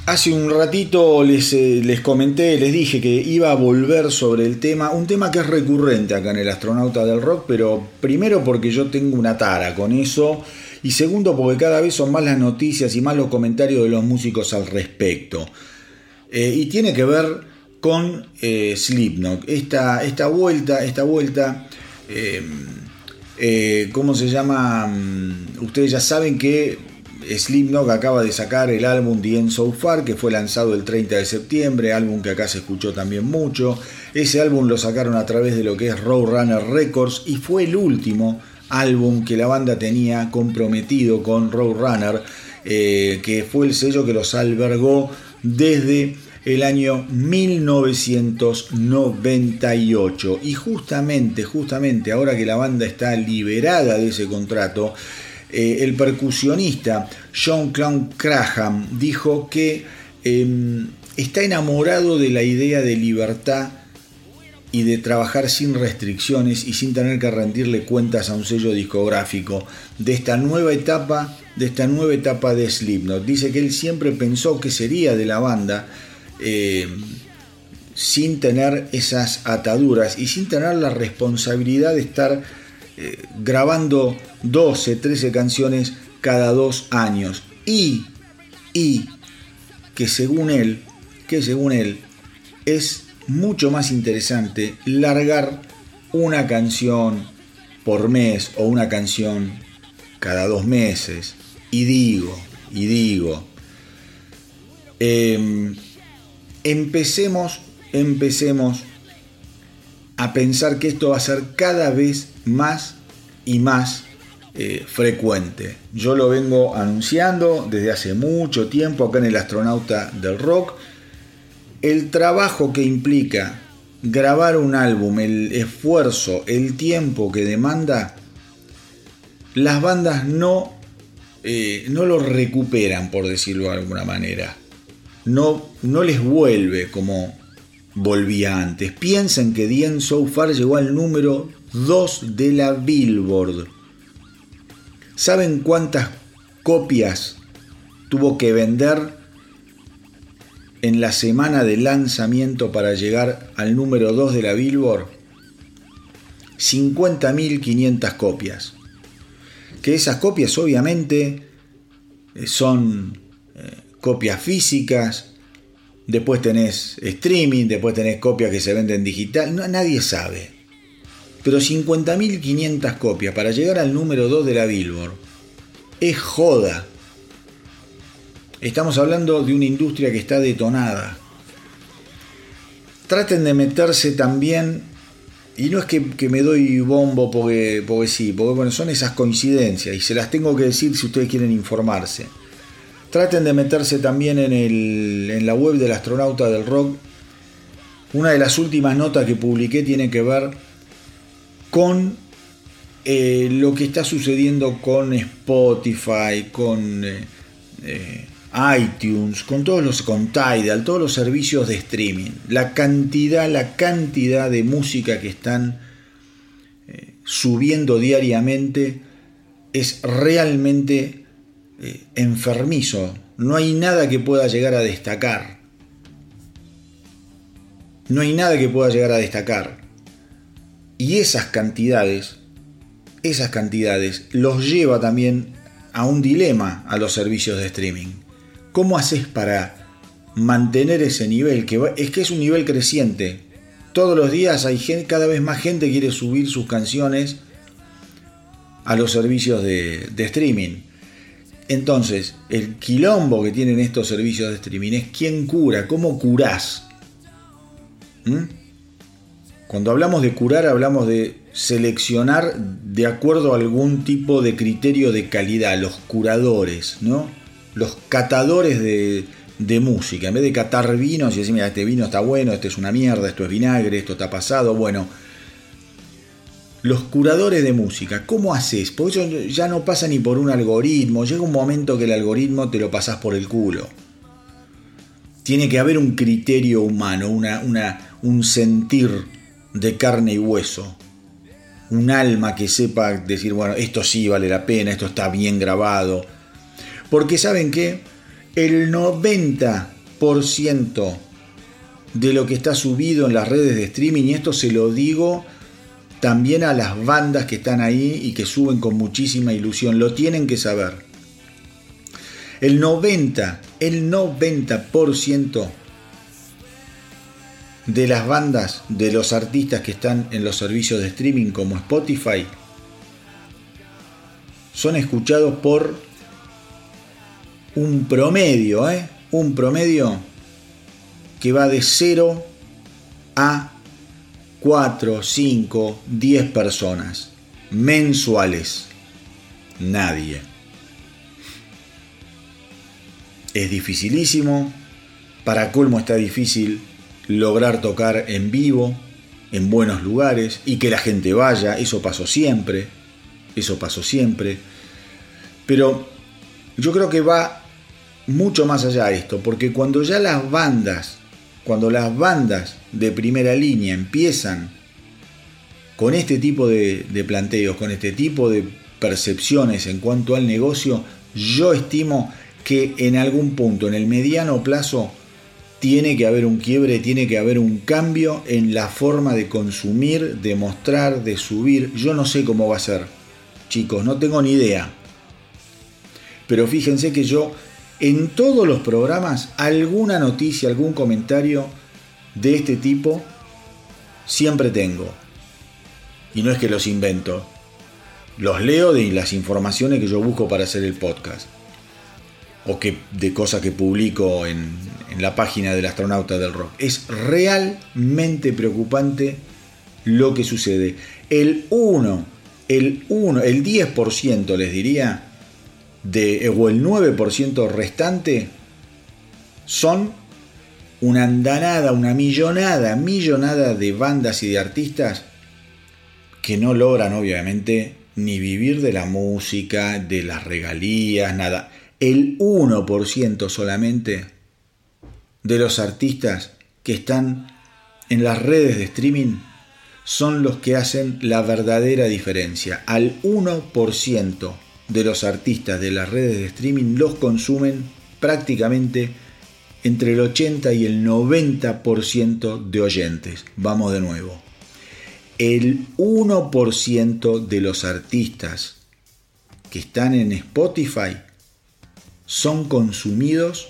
Hace un ratito les, eh, les, comenté, les dije que iba a volver sobre el tema, un tema que es recurrente acá en el astronauta del rock, pero primero porque yo tengo una tara con eso y segundo porque cada vez son más las noticias y más los comentarios de los músicos al respecto. Eh, y tiene que ver con eh, Slipknot. Esta, esta vuelta, esta vuelta, ¿cómo se llama? Mm, ustedes ya saben que Slipknot acaba de sacar el álbum The End So Far, que fue lanzado el 30 de septiembre, álbum que acá se escuchó también mucho. Ese álbum lo sacaron a través de lo que es Roadrunner Records y fue el último álbum que la banda tenía comprometido con Roadrunner, eh, que fue el sello que los albergó desde el año 1998. Y justamente, justamente ahora que la banda está liberada de ese contrato, eh, el percusionista John Clown Craham dijo que em, está enamorado de la idea de libertad y de trabajar sin restricciones y sin tener que rendirle cuentas a un sello discográfico de esta nueva etapa de esta nueva etapa de Slipknot. Dice que él siempre pensó que sería de la banda em, sin tener esas ataduras y sin tener la responsabilidad de estar eh, grabando 12, 13 canciones cada dos años. Y, y que según él, que según él, es mucho más interesante largar una canción por mes o una canción cada dos meses. Y digo, y digo, em, empecemos, empecemos a pensar que esto va a ser cada vez más y más eh, frecuente. Yo lo vengo anunciando desde hace mucho tiempo acá en el astronauta del rock. El trabajo que implica grabar un álbum, el esfuerzo, el tiempo que demanda, las bandas no, eh, no lo recuperan, por decirlo de alguna manera. No, no les vuelve como volvía antes. Piensen que The So Far llegó al número 2 de la Billboard. ¿Saben cuántas copias tuvo que vender en la semana de lanzamiento para llegar al número 2 de la Billboard? 50.500 copias. Que esas copias obviamente eh, son eh, copias físicas, después tenés streaming, después tenés copias que se venden digital, no, nadie sabe pero 50.500 copias para llegar al número 2 de la Billboard. Es joda. Estamos hablando de una industria que está detonada. Traten de meterse también, y no es que, me doy bombo porque, porque sí, porque bueno, son esas coincidencias y se las tengo que decir si ustedes quieren informarse. Traten de meterse también en, el, en la web del astronauta del rock. Una de las últimas notas que publiqué tiene que ver con eh, lo que está sucediendo con Spotify, con eh, eh, iTunes, con todos los, con Tidal, todos los servicios de streaming. La cantidad, la cantidad de música que están subiendo diariamente es realmente enfermizo. No hay nada que pueda llegar a destacar. No hay nada que pueda llegar a destacar. Y esas cantidades, esas cantidades los lleva también a un dilema a los servicios de streaming. ¿Cómo haces para mantener ese nivel? Que es que es un nivel creciente. Todos los días hay gente, cada vez más gente quiere subir sus canciones a los servicios de, streaming. Entonces, el quilombo que tienen estos servicios de streaming es quién cura, cómo curás. ¿Mm? Cuando hablamos de curar, hablamos de seleccionar de acuerdo a algún tipo de criterio de calidad, los curadores, ¿no? Los catadores de, música. En vez de catar vinos y decir, mira, este vino está bueno, este es una mierda, esto es vinagre, esto está pasado, bueno. Los curadores de música, ¿cómo haces? Porque eso ya no pasa ni por un algoritmo. Llega un momento que el algoritmo te lo pasas por el culo. Tiene que haber un criterio humano, una, un sentir de carne y hueso. Un alma que sepa decir, bueno, esto sí vale la pena, esto está bien grabado. Porque saben que el 90, 10% de lo que está subido en las redes de streaming, y esto se lo digo también a las bandas que están ahí y que suben con muchísima ilusión, lo tienen que saber. El 90, el 90% de las bandas, de los artistas que están en los servicios de streaming como Spotify, son escuchados por un promedio, ¿eh? un promedio que va de 0 a 4, 5, 10 personas mensuales. Nadie. Es dificilísimo. Para colmo está difícil lograr tocar en vivo, en buenos lugares y que la gente vaya. Eso pasó siempre. Eso pasó siempre. Pero yo creo que va mucho más allá de esto, porque cuando ya las bandas, cuando las bandas de primera línea empiezan con este tipo de, de planteos, con este tipo de percepciones en cuanto al negocio, yo estimo que en algún punto, en el mediano plazo, tiene que haber un quiebre, tiene que haber un cambio en la forma de consumir, de mostrar, de subir. Yo no sé cómo va a ser, chicos, no tengo ni idea. Pero fíjense que yo en todos los programas alguna noticia, algún comentario de este tipo siempre tengo. Y no es que los invento. Los leo de las informaciones que yo busco para hacer el podcast. O que, de cosas que publico en, en la página del astronauta del rock. Es realmente preocupante lo que sucede. El 1, el 1, el 10% les diría, de, o el 9% restante son una andanada, una millonada, millonada de bandas y de artistas que no logran obviamente ni vivir de la música, de las regalías, nada. El 1% solamente de los artistas que están en las redes de streaming son los que hacen la verdadera diferencia. Al 1% de los artistas de las redes de streaming los consumen prácticamente entre el 80 y el 90% de oyentes. Vamos de nuevo. El 1% de los artistas que están en Spotify son consumidos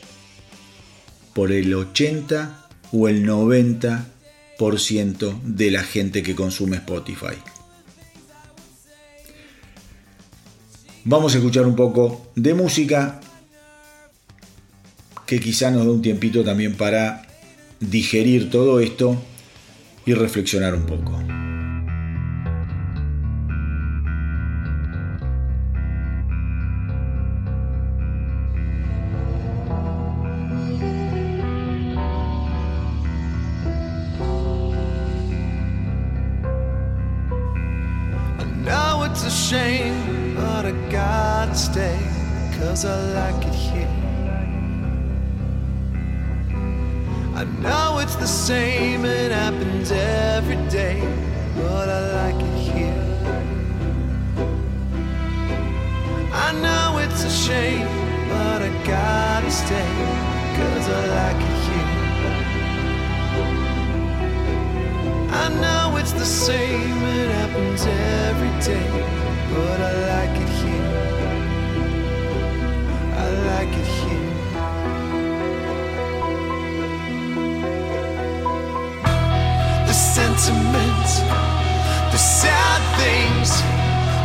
por el 80 o el 90% de la gente que consume Spotify. Vamos a escuchar un poco de música que quizá nos dé un tiempito también para digerir todo esto y reflexionar un poco. Stay, cause I like it here. I know it's the same, it happens every day, but I like it here I like it here. The sentiment, the sad things,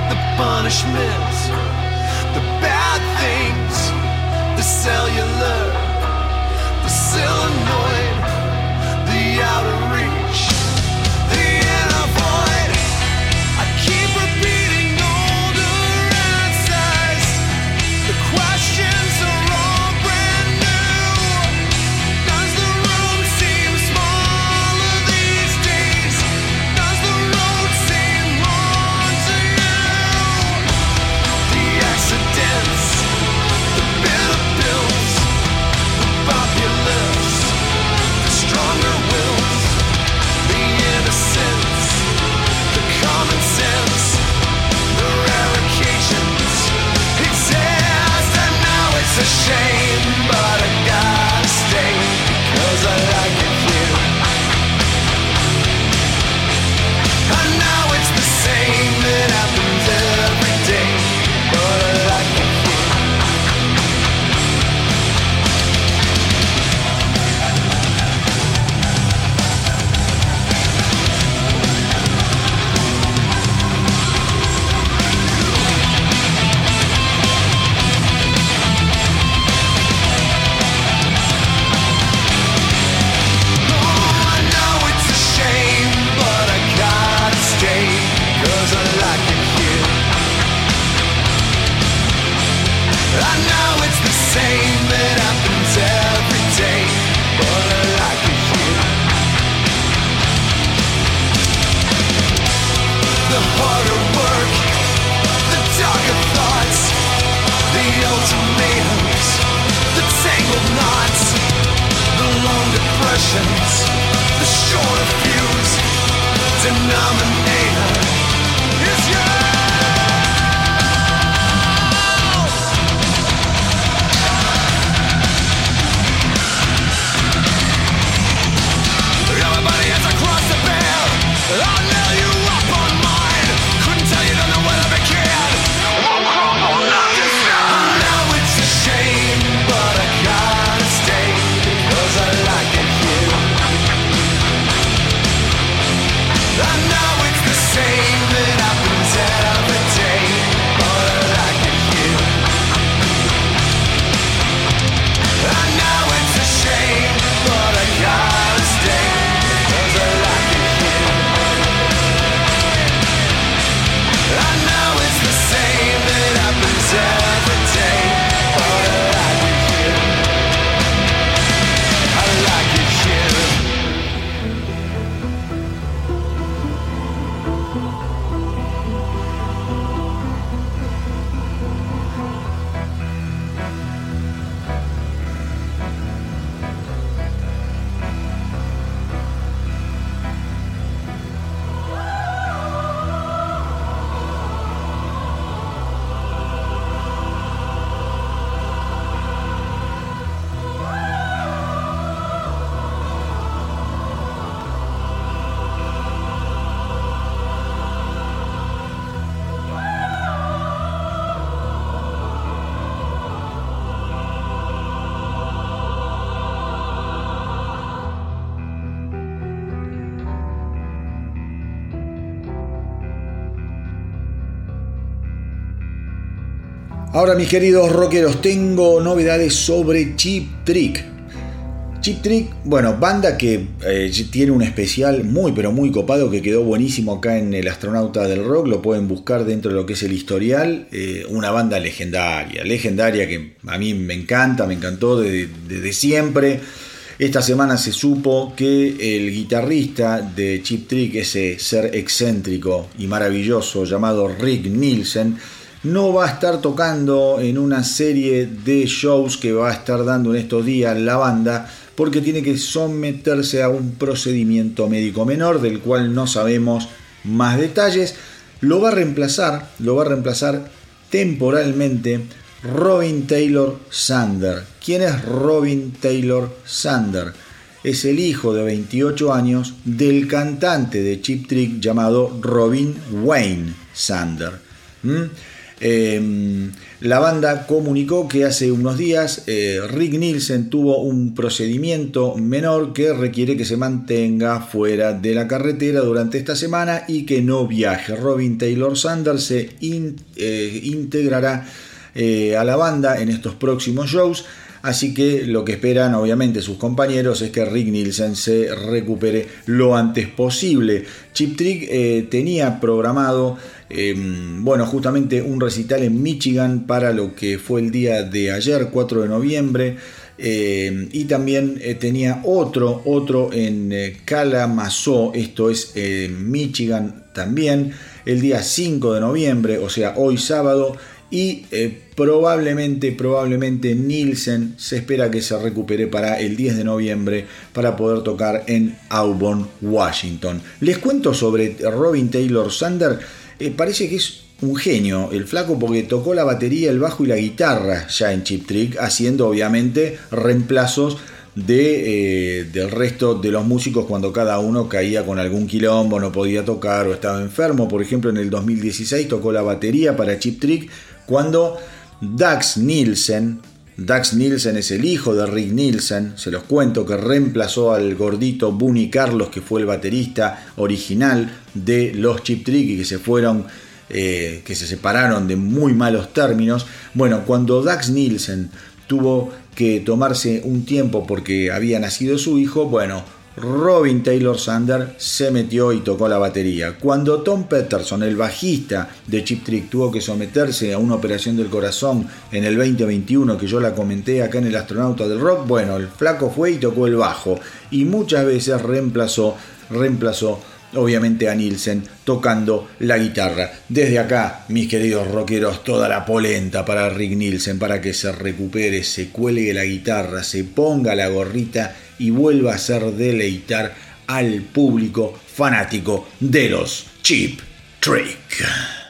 the punishments, the bad things, the cellular, the solenoid, Ahora mis queridos rockeros, tengo novedades sobre Chip Trick. Chip Trick, bueno, banda que eh, tiene un especial muy pero muy copado que quedó buenísimo acá en El Astronauta del Rock, lo pueden buscar dentro de lo que es el historial, eh, una banda legendaria, legendaria que a mí me encanta, me encantó desde, desde siempre. Esta semana se supo que el guitarrista de Chip Trick, ese ser excéntrico y maravilloso llamado Rick Nielsen, no va a estar tocando en una serie de shows que va a estar dando en estos días la banda porque tiene que someterse a un procedimiento médico menor del cual no sabemos más detalles. Lo va a reemplazar, lo va a reemplazar temporalmente Robin Taylor Sander. ¿Quién es Robin Taylor Sander? Es el hijo de 28 años del cantante de Chip Trick llamado Robin Wayne Sander. ¿Mm? Em, la banda comunicó que hace unos días eh, Rick Nielsen tuvo un procedimiento menor que requiere que se mantenga fuera de la carretera durante esta semana y que no viaje. Robin Taylor Sanders se eh, integrará eh, a la banda en estos próximos shows. Así que lo que esperan obviamente sus compañeros es que Rick Nielsen se recupere lo antes posible. Chip Trick tenía programado Em, bueno, justamente un recital en Michigan para lo que fue el día de ayer, 4 de noviembre. Em, y también eh, tenía otro, otro en eh, Kalamazoo, esto es en Michigan también, el día 5 de noviembre, o sea, hoy sábado. Y eh, probablemente, probablemente Nielsen se espera que se recupere para el 10 de noviembre para poder tocar en Auburn, Washington. Les cuento sobre Robin Taylor Sander eh, parece que es un genio el flaco porque tocó la batería, el bajo y la guitarra ya en Chip Trick, haciendo obviamente reemplazos de, eh, del resto de los músicos cuando cada uno caía con algún quilombo, no podía tocar o estaba enfermo. Por ejemplo, en el 2016 tocó la batería para Chip Trick cuando Dax Nielsen, Dax Nielsen es el hijo de Rick Nielsen, se los cuento, que reemplazó al gordito Bunny Carlos, que fue el baterista original de los Chip Trick y que se fueron, eh, que se separaron de muy malos términos. Bueno, cuando Dax Nielsen tuvo que tomarse un tiempo porque había nacido su hijo, bueno, Robin Taylor Sander se metió y tocó la batería. Cuando Tom Peterson, el bajista de Chip Trick, tuvo que someterse a una operación del corazón en el 2021, que yo la comenté acá en el Astronauta del Rock, bueno, el flaco fue y tocó el bajo y muchas veces reemplazó, reemplazó obviamente a Nielsen tocando la guitarra. Desde acá, mis queridos rockeros, toda la polenta para Rick Nielsen, para que se recupere, se cuelgue la guitarra, se ponga la gorrita y vuelva a hacer deleitar al público fanático de los Cheap Trick.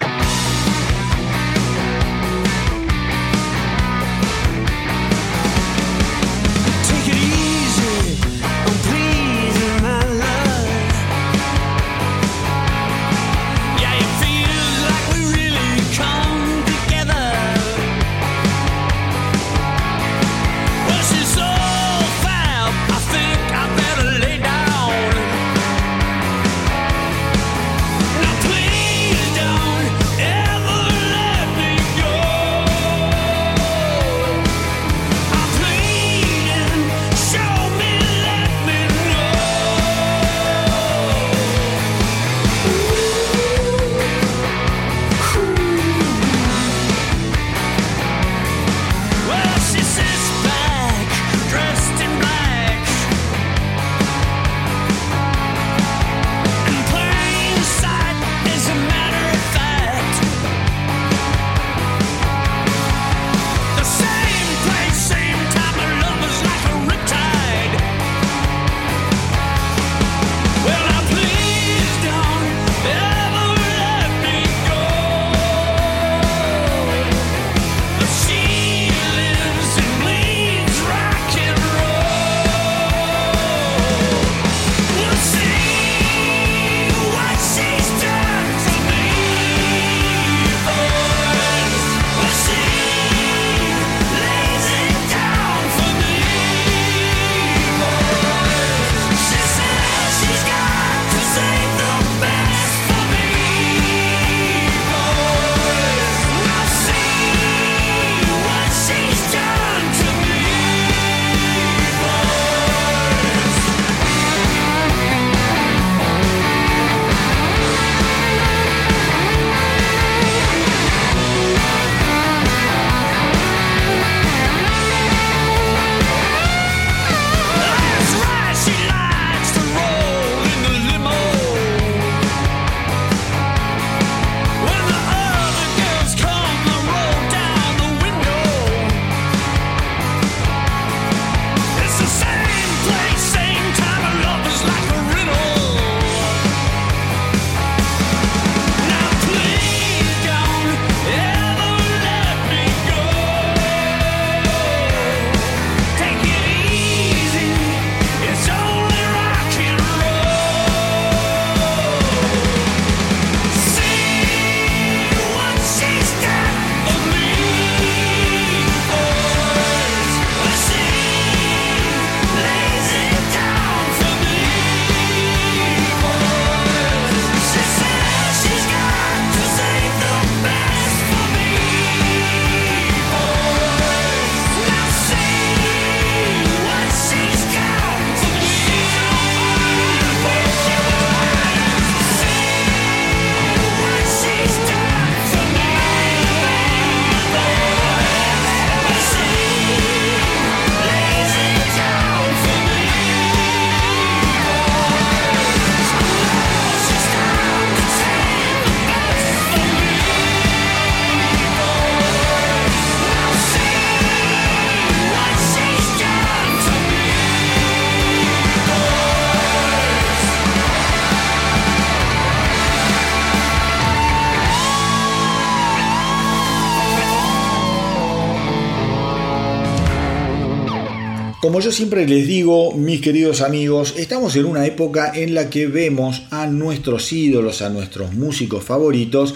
Como yo siempre les digo, mis queridos amigos, estamos en una época en la que vemos a nuestros ídolos, a nuestros músicos favoritos,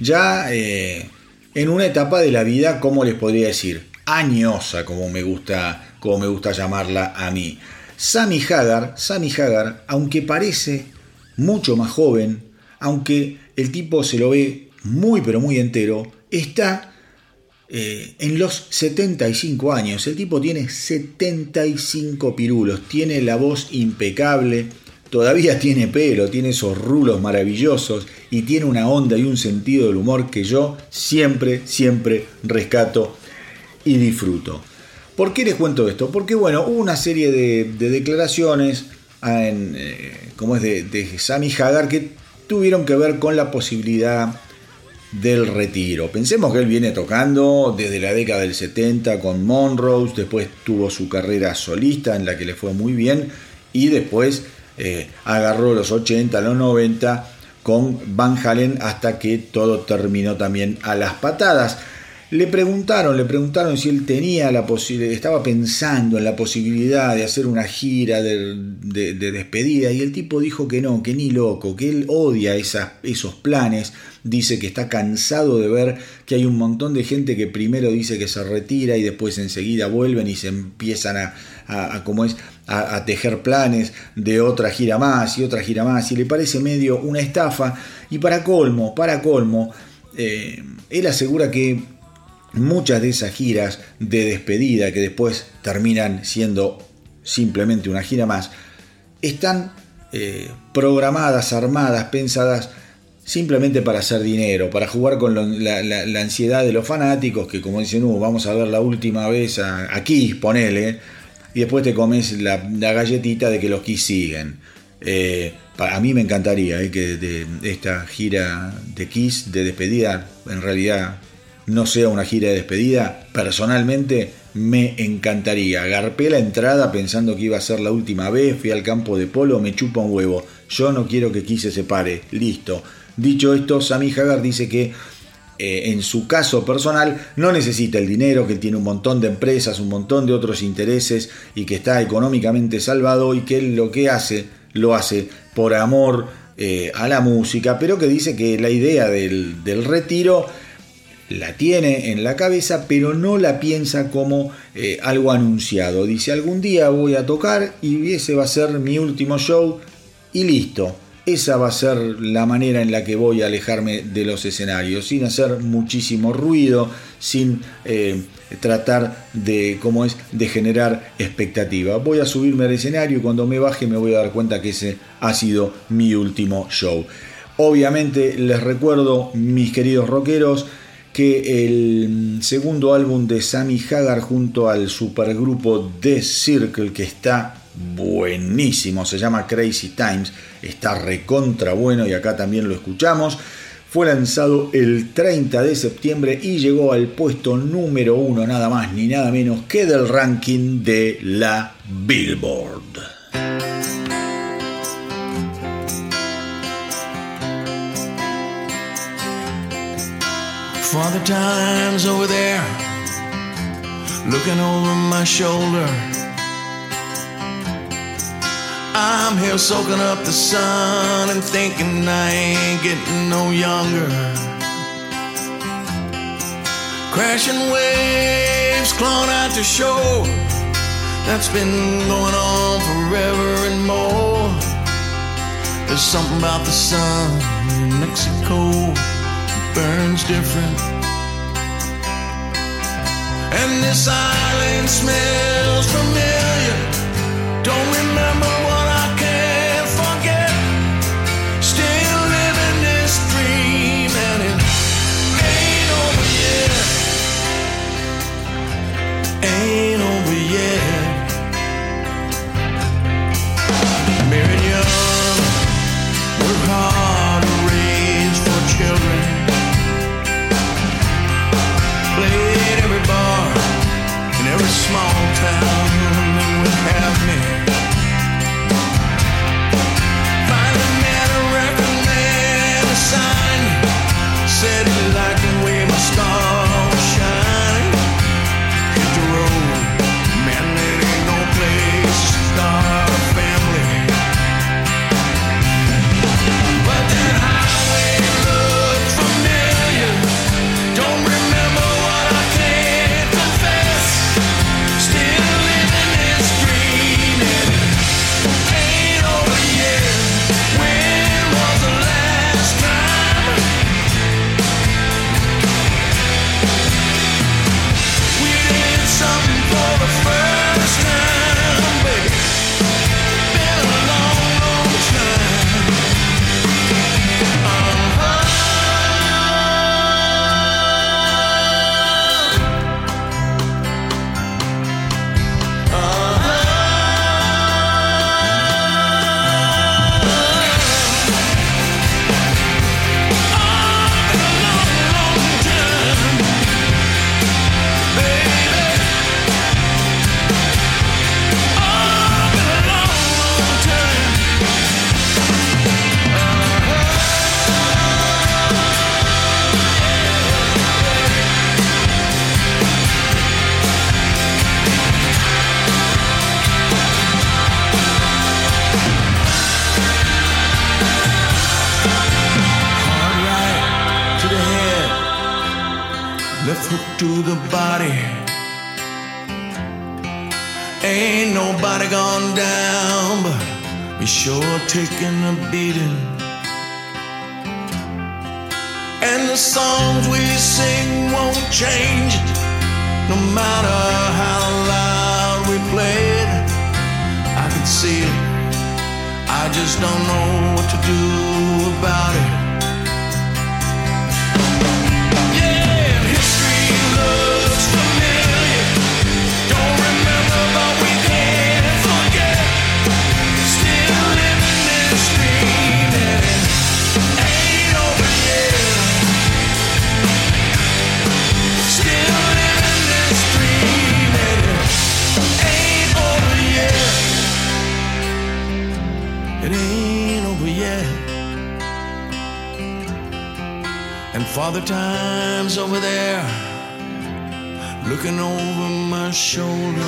ya eh, en una etapa de la vida, como les podría decir, añosa, como me gusta, como me gusta llamarla a mí. Sammy Hagar, Sammy Hagar, aunque parece mucho más joven, aunque el tipo se lo ve muy pero muy entero, está eh, en los 75 años. El tipo tiene 75 pirulos, tiene la voz impecable, todavía tiene pelo, tiene esos rulos maravillosos y tiene una onda y un sentido del humor que yo siempre, siempre rescato y disfruto. ¿Por qué les cuento esto? Porque bueno, hubo una serie de, declaraciones en, como es de Sammy Hagar que tuvieron que ver con la posibilidad del retiro. Pensemos que él viene tocando desde la década del 70 con Monrose, después tuvo su carrera solista en la que le fue muy bien y después eh, agarró los 80, los 90 con Van Halen hasta que todo terminó también a las patadas. Le preguntaron, le preguntaron si él tenía la posibilidad, estaba pensando en la posibilidad de hacer una gira de, despedida y el tipo dijo que no, que ni loco, que él odia esos planes, dice que está cansado de ver que hay un montón de gente que primero dice que se retira y después enseguida vuelven y se empiezan a, a, es, a, tejer planes de otra gira más y otra gira más y le parece medio una estafa. Y para colmo, para colmo, eh, él asegura que muchas de esas giras de despedida que después terminan siendo simplemente una gira más, están eh, programadas, armadas, pensadas simplemente para hacer dinero, para jugar con la, ansiedad de los fanáticos que como dicen, uh, vamos a ver la última vez aquí, ponele, y después te comes la, galletita de que los Kiss siguen. Eh, a mí me encantaría eh, que esta gira de Kiss de despedida en realidad no sea una gira de despedida, personalmente me encantaría. Garpé la entrada pensando que iba a ser la última vez, fui al campo de polo, me chupa un huevo. Yo no quiero que Kiss se separe, listo. Dicho esto, Sammy Hagar dice que eh, en su caso personal no necesita el dinero, que tiene un montón de empresas, un montón de otros intereses y que está económicamente salvado y que él lo que hace lo hace por amor eh, a la música, pero que dice que la idea del retiro la tiene en la cabeza, pero no la piensa como eh, algo anunciado. Dice, algún día voy a tocar y ese va a ser mi último show y listo. Esa va a ser la manera en la que voy a alejarme de los escenarios, sin hacer muchísimo ruido, sin eh, tratar de, ¿cómo es?, de generar expectativa. Voy a subirme al escenario y cuando me baje me voy a dar cuenta que ese ha sido mi último show. Obviamente les recuerdo, mis queridos rockeros, que el segundo álbum de Sammy Hagar junto al supergrupo The Circle, que está buenísimo, se llama Crazy Times, está recontra bueno y acá también lo escuchamos. Fue lanzado el 30 de septiembre y llegó al puesto número uno, nada más ni nada menos que del ranking de la Billboard. Father Time's over there, looking over my shoulder. I'm here soaking up the sun and thinking I ain't getting no younger. Crashing waves clawing out to shore. That's been going on forever and more. There's something about the sun in Mexico burns different. And this island smells familiar. Don't remember what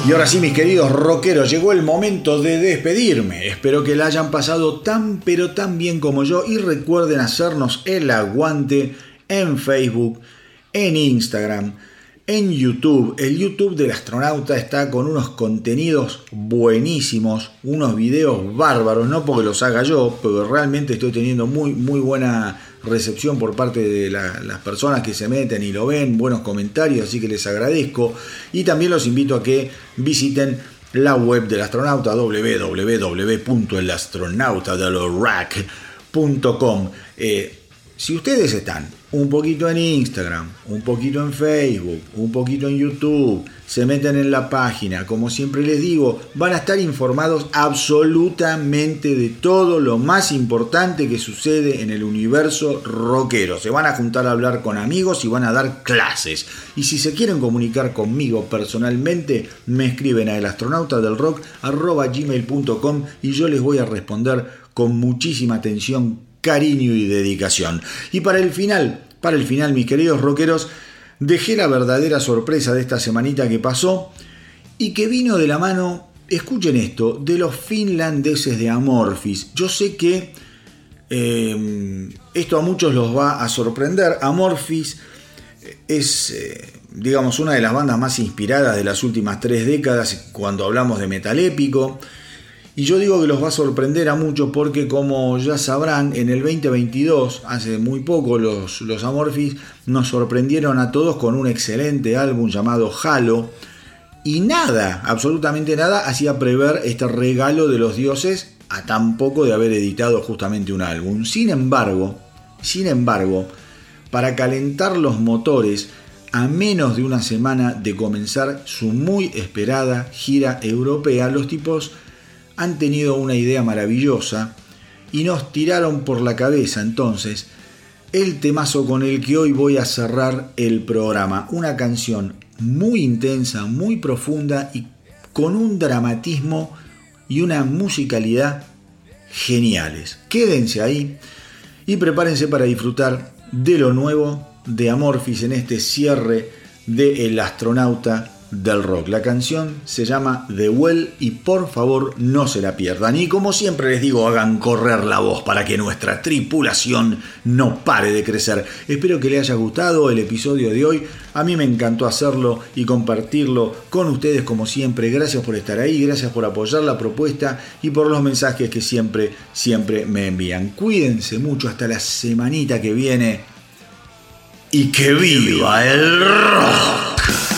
Y ahora sí, mis queridos rockeros, llegó el momento de despedirme. Espero que la hayan pasado tan pero tan bien como yo y recuerden hacernos el aguante en Facebook, en Instagram, en YouTube. El YouTube del astronauta está con unos contenidos buenísimos, unos videos bárbaros, no porque los haga yo, pero realmente estoy teniendo muy, muy buena recepción por parte de la- las personas que se meten y lo ven, buenos comentarios, así que les agradezco. Y también los invito a que visiten la web del astronauta www.elastronautadelrack.com. Eh, si ustedes están un poquito en Instagram, un poquito en Facebook, un poquito en YouTube, se meten en la página, como siempre les digo, van a estar informados absolutamente de todo lo más importante que sucede en el universo rockero. Se van a juntar a hablar con amigos y van a dar clases. Y si se quieren comunicar conmigo personalmente, me escriben a elastronautadelrock.gmail.com y yo les voy a responder con muchísima atención, cariño y dedicación. Y para el final, para el final, mis queridos rockeros, dejé la verdadera sorpresa de esta semanita que pasó y que vino de la mano, escuchen esto, de los finlandeses de Amorphis. Yo sé que eh, esto a muchos los va a sorprender. Amorphis es, eh, digamos, una de las bandas más inspiradas de las últimas tres décadas cuando hablamos de metal épico. Y yo digo que los va a sorprender a muchos porque como ya sabrán, en el 2022, hace muy poco, los, los Amorphis nos sorprendieron a todos con un excelente álbum llamado Halo. Y nada, absolutamente nada, hacía prever este regalo de los dioses a tan poco de haber editado justamente un álbum. Sin embargo, sin embargo, para calentar los motores, a menos de una semana de comenzar su muy esperada gira europea, los tipos han tenido una idea maravillosa y nos tiraron por la cabeza entonces el temazo con el que hoy voy a cerrar el programa. Una canción muy intensa, muy profunda y con un dramatismo y una musicalidad geniales. Quédense ahí y prepárense para disfrutar de lo nuevo de Amorphis en este cierre de El astronauta del rock. La canción se llama The Well y por favor no se la pierdan. Y como siempre les digo, hagan correr la voz para que nuestra tripulación no pare de crecer. Espero que les haya gustado el episodio de hoy. A mí me encantó hacerlo y compartirlo con ustedes como siempre. Gracias por estar ahí, gracias por apoyar la propuesta y por los mensajes que siempre, siempre me envían. Cuídense mucho hasta la semanita que viene. Y que viva el rock.